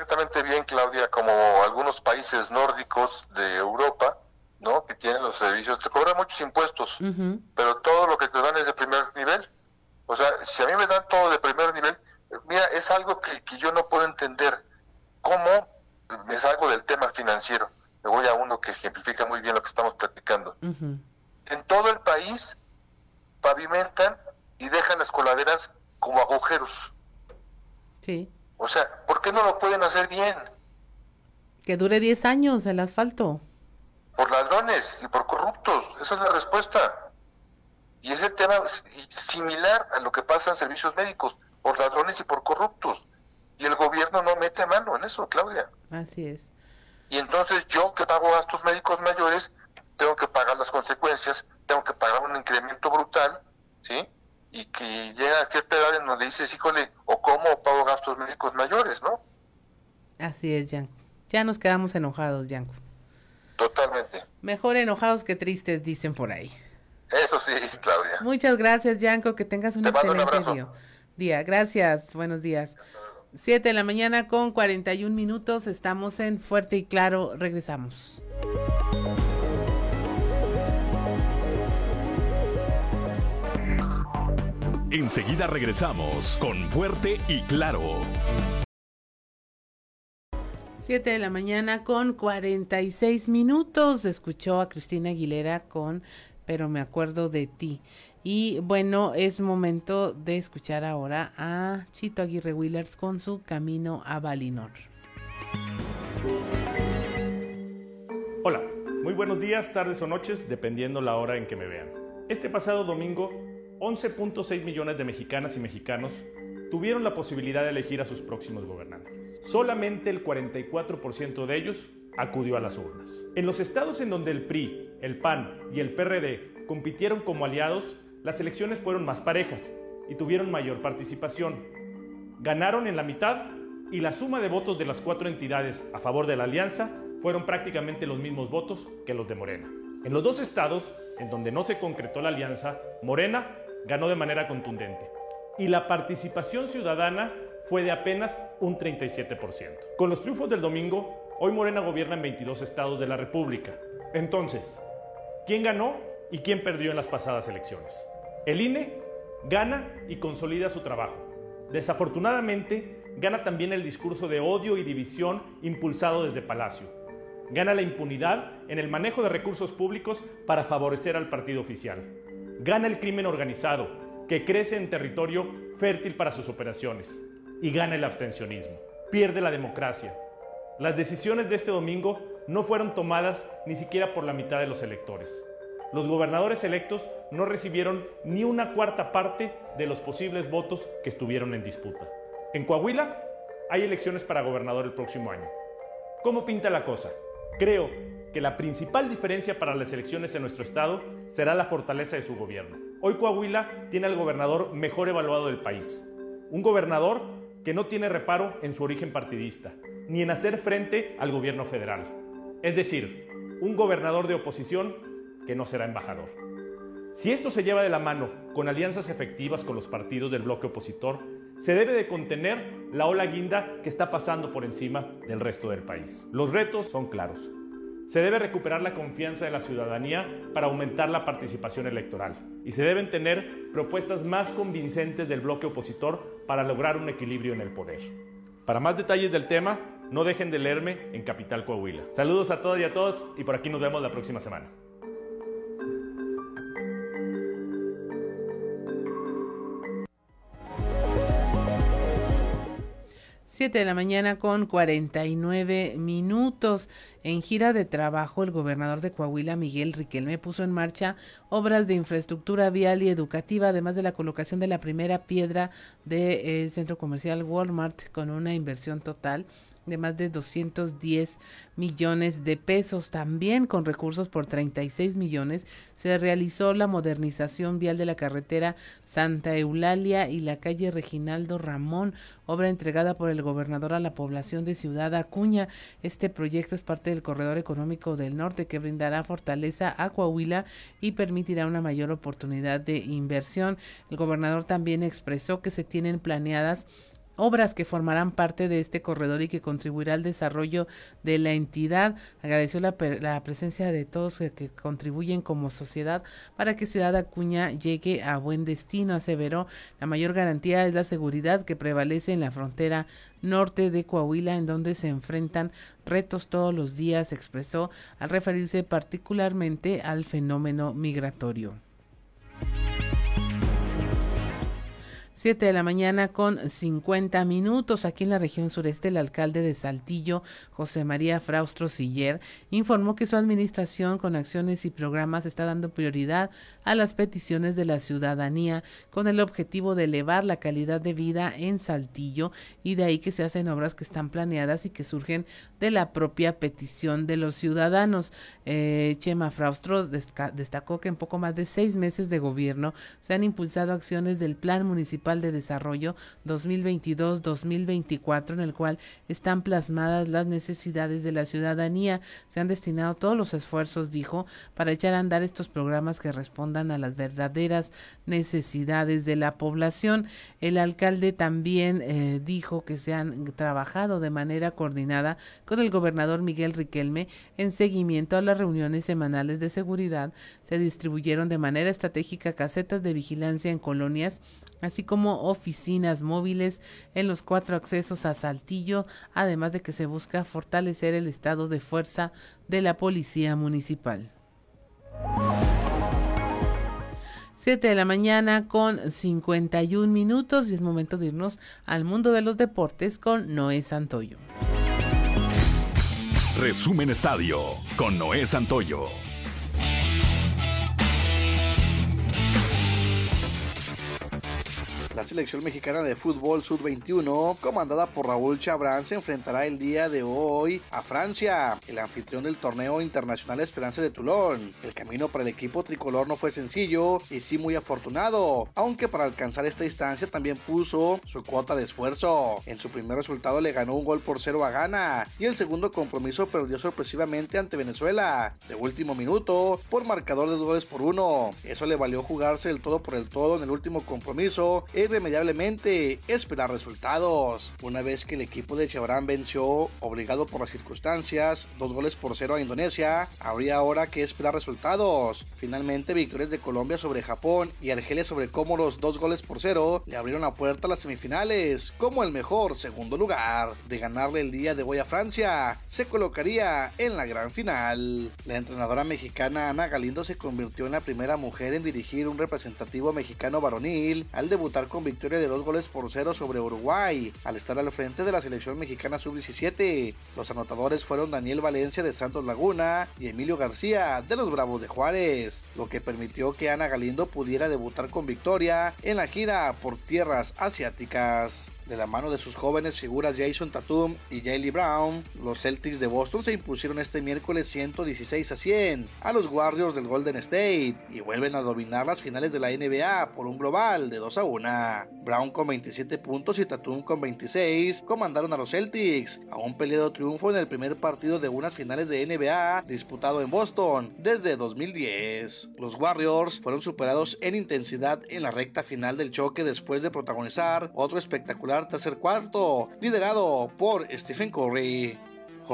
Claudia, como algunos países nórdicos de Europa, ¿no? Que tienen los servicios, te cobran muchos impuestos, pero todo lo que te dan es de primer nivel. O sea, si a mí me dan todo de primer nivel, mira, es algo que, yo no puedo entender. ¿Cómo me salgo del tema financiero? Me voy a uno que ejemplifica muy bien lo que estamos platicando. En todo el país pavimentan y dejan las coladeras como agujeros. Sí. O sea, ¿por qué no lo pueden hacer bien? Que dure 10 años el asfalto. Por ladrones y por corruptos, esa es la respuesta. Y ese tema es similar a lo que pasa en servicios médicos, por ladrones y por corruptos. Y el gobierno no mete mano en eso, Claudia. Así es. Y entonces yo que pago gastos médicos mayores, tengo que pagar las consecuencias, tengo que pagar un incremento brutal, ¿sí? y que llega a cierta edad en donde dices, híjole, o cómo pago gastos médicos mayores, ¿no? Así es, Yanko. Ya nos quedamos enojados, Yanko. Totalmente. Mejor enojados que tristes, dicen por ahí. Eso sí, Claudia. Muchas gracias, Yanko. Que tengas un excelente día. Gracias. Buenos días. Siete de la mañana con 41 minutos. Estamos en Fuerte y Claro. Regresamos. Enseguida regresamos con Fuerte y Claro. 7 de la mañana con 46 minutos. Escuchó a Cristina Aguilera con Pero me acuerdo de ti. Y bueno, es momento de escuchar ahora a Chito Aguirre Willers con su Camino a Valinor. Hola, muy buenos días, tardes o noches, dependiendo la hora en que me vean. Este pasado domingo 11.6 millones de mexicanas y mexicanos tuvieron la posibilidad de elegir a sus próximos gobernantes. Solamente el 44% de ellos acudió a las urnas. En los estados en donde el PRI, el PAN y el PRD compitieron como aliados, las elecciones fueron más parejas y tuvieron mayor participación. Ganaron en la mitad y la suma de votos de las cuatro entidades a favor de la alianza fueron prácticamente los mismos votos que los de Morena. En los dos estados en donde no se concretó la alianza, Morena ganó de manera contundente y la participación ciudadana fue de apenas un 37%. Con los triunfos del domingo, hoy Morena gobierna en 22 estados de la República. Entonces, ¿quién ganó y quién perdió en las pasadas elecciones? El INE gana y consolida su trabajo. Desafortunadamente, gana también el discurso de odio y división impulsado desde Palacio Gana la impunidad en el manejo de recursos públicos para favorecer al partido oficial. Gana el crimen organizado, que crece en territorio fértil para sus operaciones. Y gana el abstencionismo. Pierde la democracia. Las decisiones de este domingo no fueron tomadas ni siquiera por la mitad de los electores. Los gobernadores electos no recibieron ni una cuarta parte de los posibles votos que estuvieron en disputa. En Coahuila hay elecciones para gobernador el próximo año. ¿Cómo pinta la cosa? Creo que la principal diferencia para las elecciones en nuestro estado será la fortaleza de su gobierno. Hoy Coahuila tiene al gobernador mejor evaluado del país. Un gobernador que no tiene reparo en su origen partidista, ni en hacer frente al gobierno federal. Es decir, un gobernador de oposición que no será embajador. Si esto se lleva de la mano con alianzas efectivas con los partidos del bloque opositor, se debe de contener la ola guinda que está pasando por encima del resto del país. Los retos son claros. Se debe recuperar la confianza de la ciudadanía para aumentar la participación electoral y se deben tener propuestas más convincentes del bloque opositor para lograr un equilibrio en el poder. Para más detalles del tema, no dejen de leerme en Capital Coahuila. Saludos a todas y a todos y por aquí nos vemos la próxima semana. 7 de la mañana con 49 minutos. En gira de trabajo, el gobernador de Coahuila, Miguel Riquelme, puso en marcha obras de infraestructura vial y educativa, además de la colocación de la primera piedra del centro comercial Walmart con una inversión total de más de 210 millones de pesos. También con recursos por 36 millones se realizó la modernización vial de la carretera Santa Eulalia y la calle Reginaldo Ramón, obra entregada por el gobernador a la población de Ciudad Acuña. Este proyecto es parte del corredor económico del norte que brindará fortaleza a Coahuila y permitirá una mayor oportunidad de inversión. El gobernador también expresó que se tienen planeadas obras que formarán parte de este corredor y que contribuirá al desarrollo de la entidad. Agradeció la, la presencia de todos que, contribuyen como sociedad para que Ciudad Acuña llegue a buen destino, aseveró. La mayor garantía es la seguridad que prevalece en la frontera norte de Coahuila, en donde se enfrentan retos todos los días, expresó al referirse particularmente al fenómeno migratorio. 7 de la mañana con 50 minutos. Aquí en la región sureste, el alcalde de Saltillo, José María Fraustro Siller, informó que su administración con acciones y programas está dando prioridad a las peticiones de la ciudadanía con el objetivo de elevar la calidad de vida en Saltillo y de ahí que se hacen obras que están planeadas y que surgen de la propia petición de los ciudadanos. Eh, Chema Fraustro destacó que en poco más de seis meses de gobierno se han impulsado acciones del Plan Municipal de Desarrollo 2022-2024 en el cual están plasmadas las necesidades de la ciudadanía. Se han destinado todos los esfuerzos, dijo, para echar a andar estos programas que respondan a las verdaderas necesidades de la población. El alcalde también eh, dijo que se han trabajado de manera coordinada con el gobernador Miguel Riquelme en seguimiento a las reuniones semanales de seguridad. Se distribuyeron de manera estratégica casetas de vigilancia en colonias así como oficinas móviles en los cuatro accesos a Saltillo, además de que se busca fortalecer el estado de fuerza de la Policía Municipal. 7 de la mañana con 51 minutos y es momento de irnos al mundo de los deportes con Noé Santoyo. Resumen Estadio con Noé Santoyo. La selección mexicana de fútbol sub-21, comandada por Raúl Chabrán, se enfrentará el día de hoy a Francia, el anfitrión del torneo internacional Esperanza de Toulon. El camino para el equipo tricolor no fue sencillo y sí muy afortunado, aunque para alcanzar esta instancia también puso su cuota de esfuerzo. En su primer resultado le ganó un gol por cero a Ghana y el segundo compromiso perdió sorpresivamente ante Venezuela de último minuto por marcador de dos goles por uno. Eso le valió jugarse el todo por el todo en el último compromiso irremediablemente esperar resultados. Una vez que el equipo de Chabrán venció, obligado por las circunstancias, dos goles por cero a Indonesia, habría ahora que esperar resultados. Finalmente, victorias de Colombia sobre Japón y Argelia sobre Comoros, dos goles por cero, le abrieron la puerta a las semifinales como el mejor segundo lugar. De ganarle el día de hoy a Francia, se colocaría en la gran final. La entrenadora mexicana Ana Galindo se convirtió en la primera mujer en dirigir un representativo mexicano varonil al debutar con victoria de dos goles por cero sobre Uruguay, al estar al frente de la selección mexicana sub-17. Los anotadores fueron Daniel Valencia de Santos Laguna y Emilio García de los Bravos de Juárez, lo que permitió que Ana Galindo pudiera debutar con victoria en la gira por tierras asiáticas. De la mano de sus jóvenes figuras Jason Tatum y Jaylee Brown, los Celtics de Boston se impusieron este miércoles 116 a 100 a los Warriors del Golden State y vuelven a dominar las finales de la NBA por un global de 2 a 1. Brown con 27 puntos y Tatum con 26 comandaron a los Celtics a un peleado triunfo en el primer partido de unas finales de NBA disputado en Boston desde 2010. Los Warriors fueron superados en intensidad en la recta final del choque después de protagonizar otro espectacular tercer cuarto, liderado por Stephen Curry.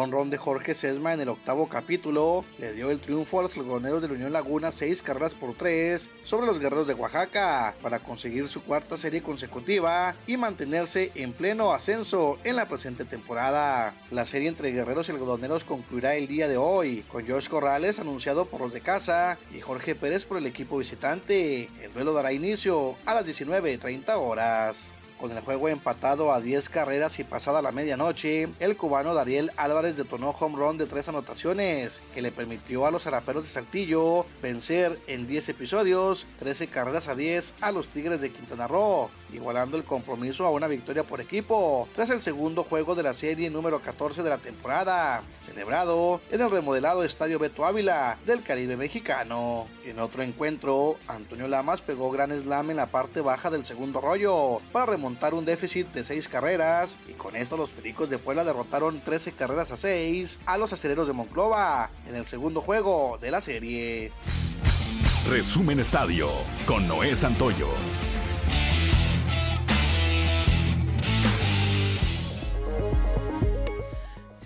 Ron de Jorge Sesma en el octavo capítulo le dio el triunfo a los algodoneros de la Unión Laguna seis carreras por tres sobre los guerreros de Oaxaca para conseguir su cuarta serie consecutiva y mantenerse en pleno ascenso en la presente temporada. La serie entre guerreros y algodoneros concluirá el día de hoy con Josh Corrales anunciado por los de casa y Jorge Pérez por el equipo visitante. El duelo dará inicio a las 19.30 horas. Con el juego empatado a 10 carreras y pasada la medianoche, el cubano Dariel Álvarez detonó home run de tres anotaciones, que le permitió a los zaraperos de Saltillo vencer en 10 episodios, 13 carreras a 10 a los Tigres de Quintana Roo, igualando el compromiso a una victoria por equipo, tras el segundo juego de la serie número 14 de la temporada, celebrado en el remodelado Estadio Beto Ávila del Caribe mexicano. En otro encuentro, Antonio Lamas pegó gran slam en la parte baja del segundo rollo para remontar montar un déficit de 6 carreras y con esto los Pericos de Puebla derrotaron 13 carreras a 6 a los aceleros de Monclova en el segundo juego de la serie. Resumen Estadio con Noé Santoyo.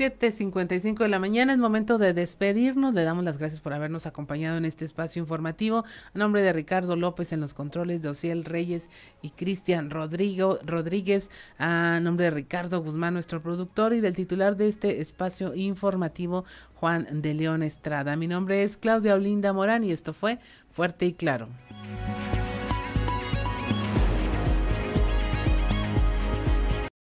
7.55 de la mañana es momento de despedirnos. Le damos las gracias por habernos acompañado en este espacio informativo. A nombre de Ricardo López en los controles, de Ociel Reyes y Cristian Rodríguez. A nombre de Ricardo Guzmán, nuestro productor, y del titular de este espacio informativo, Juan de León Estrada. Mi nombre es Claudia Olinda Morán y esto fue Fuerte y Claro.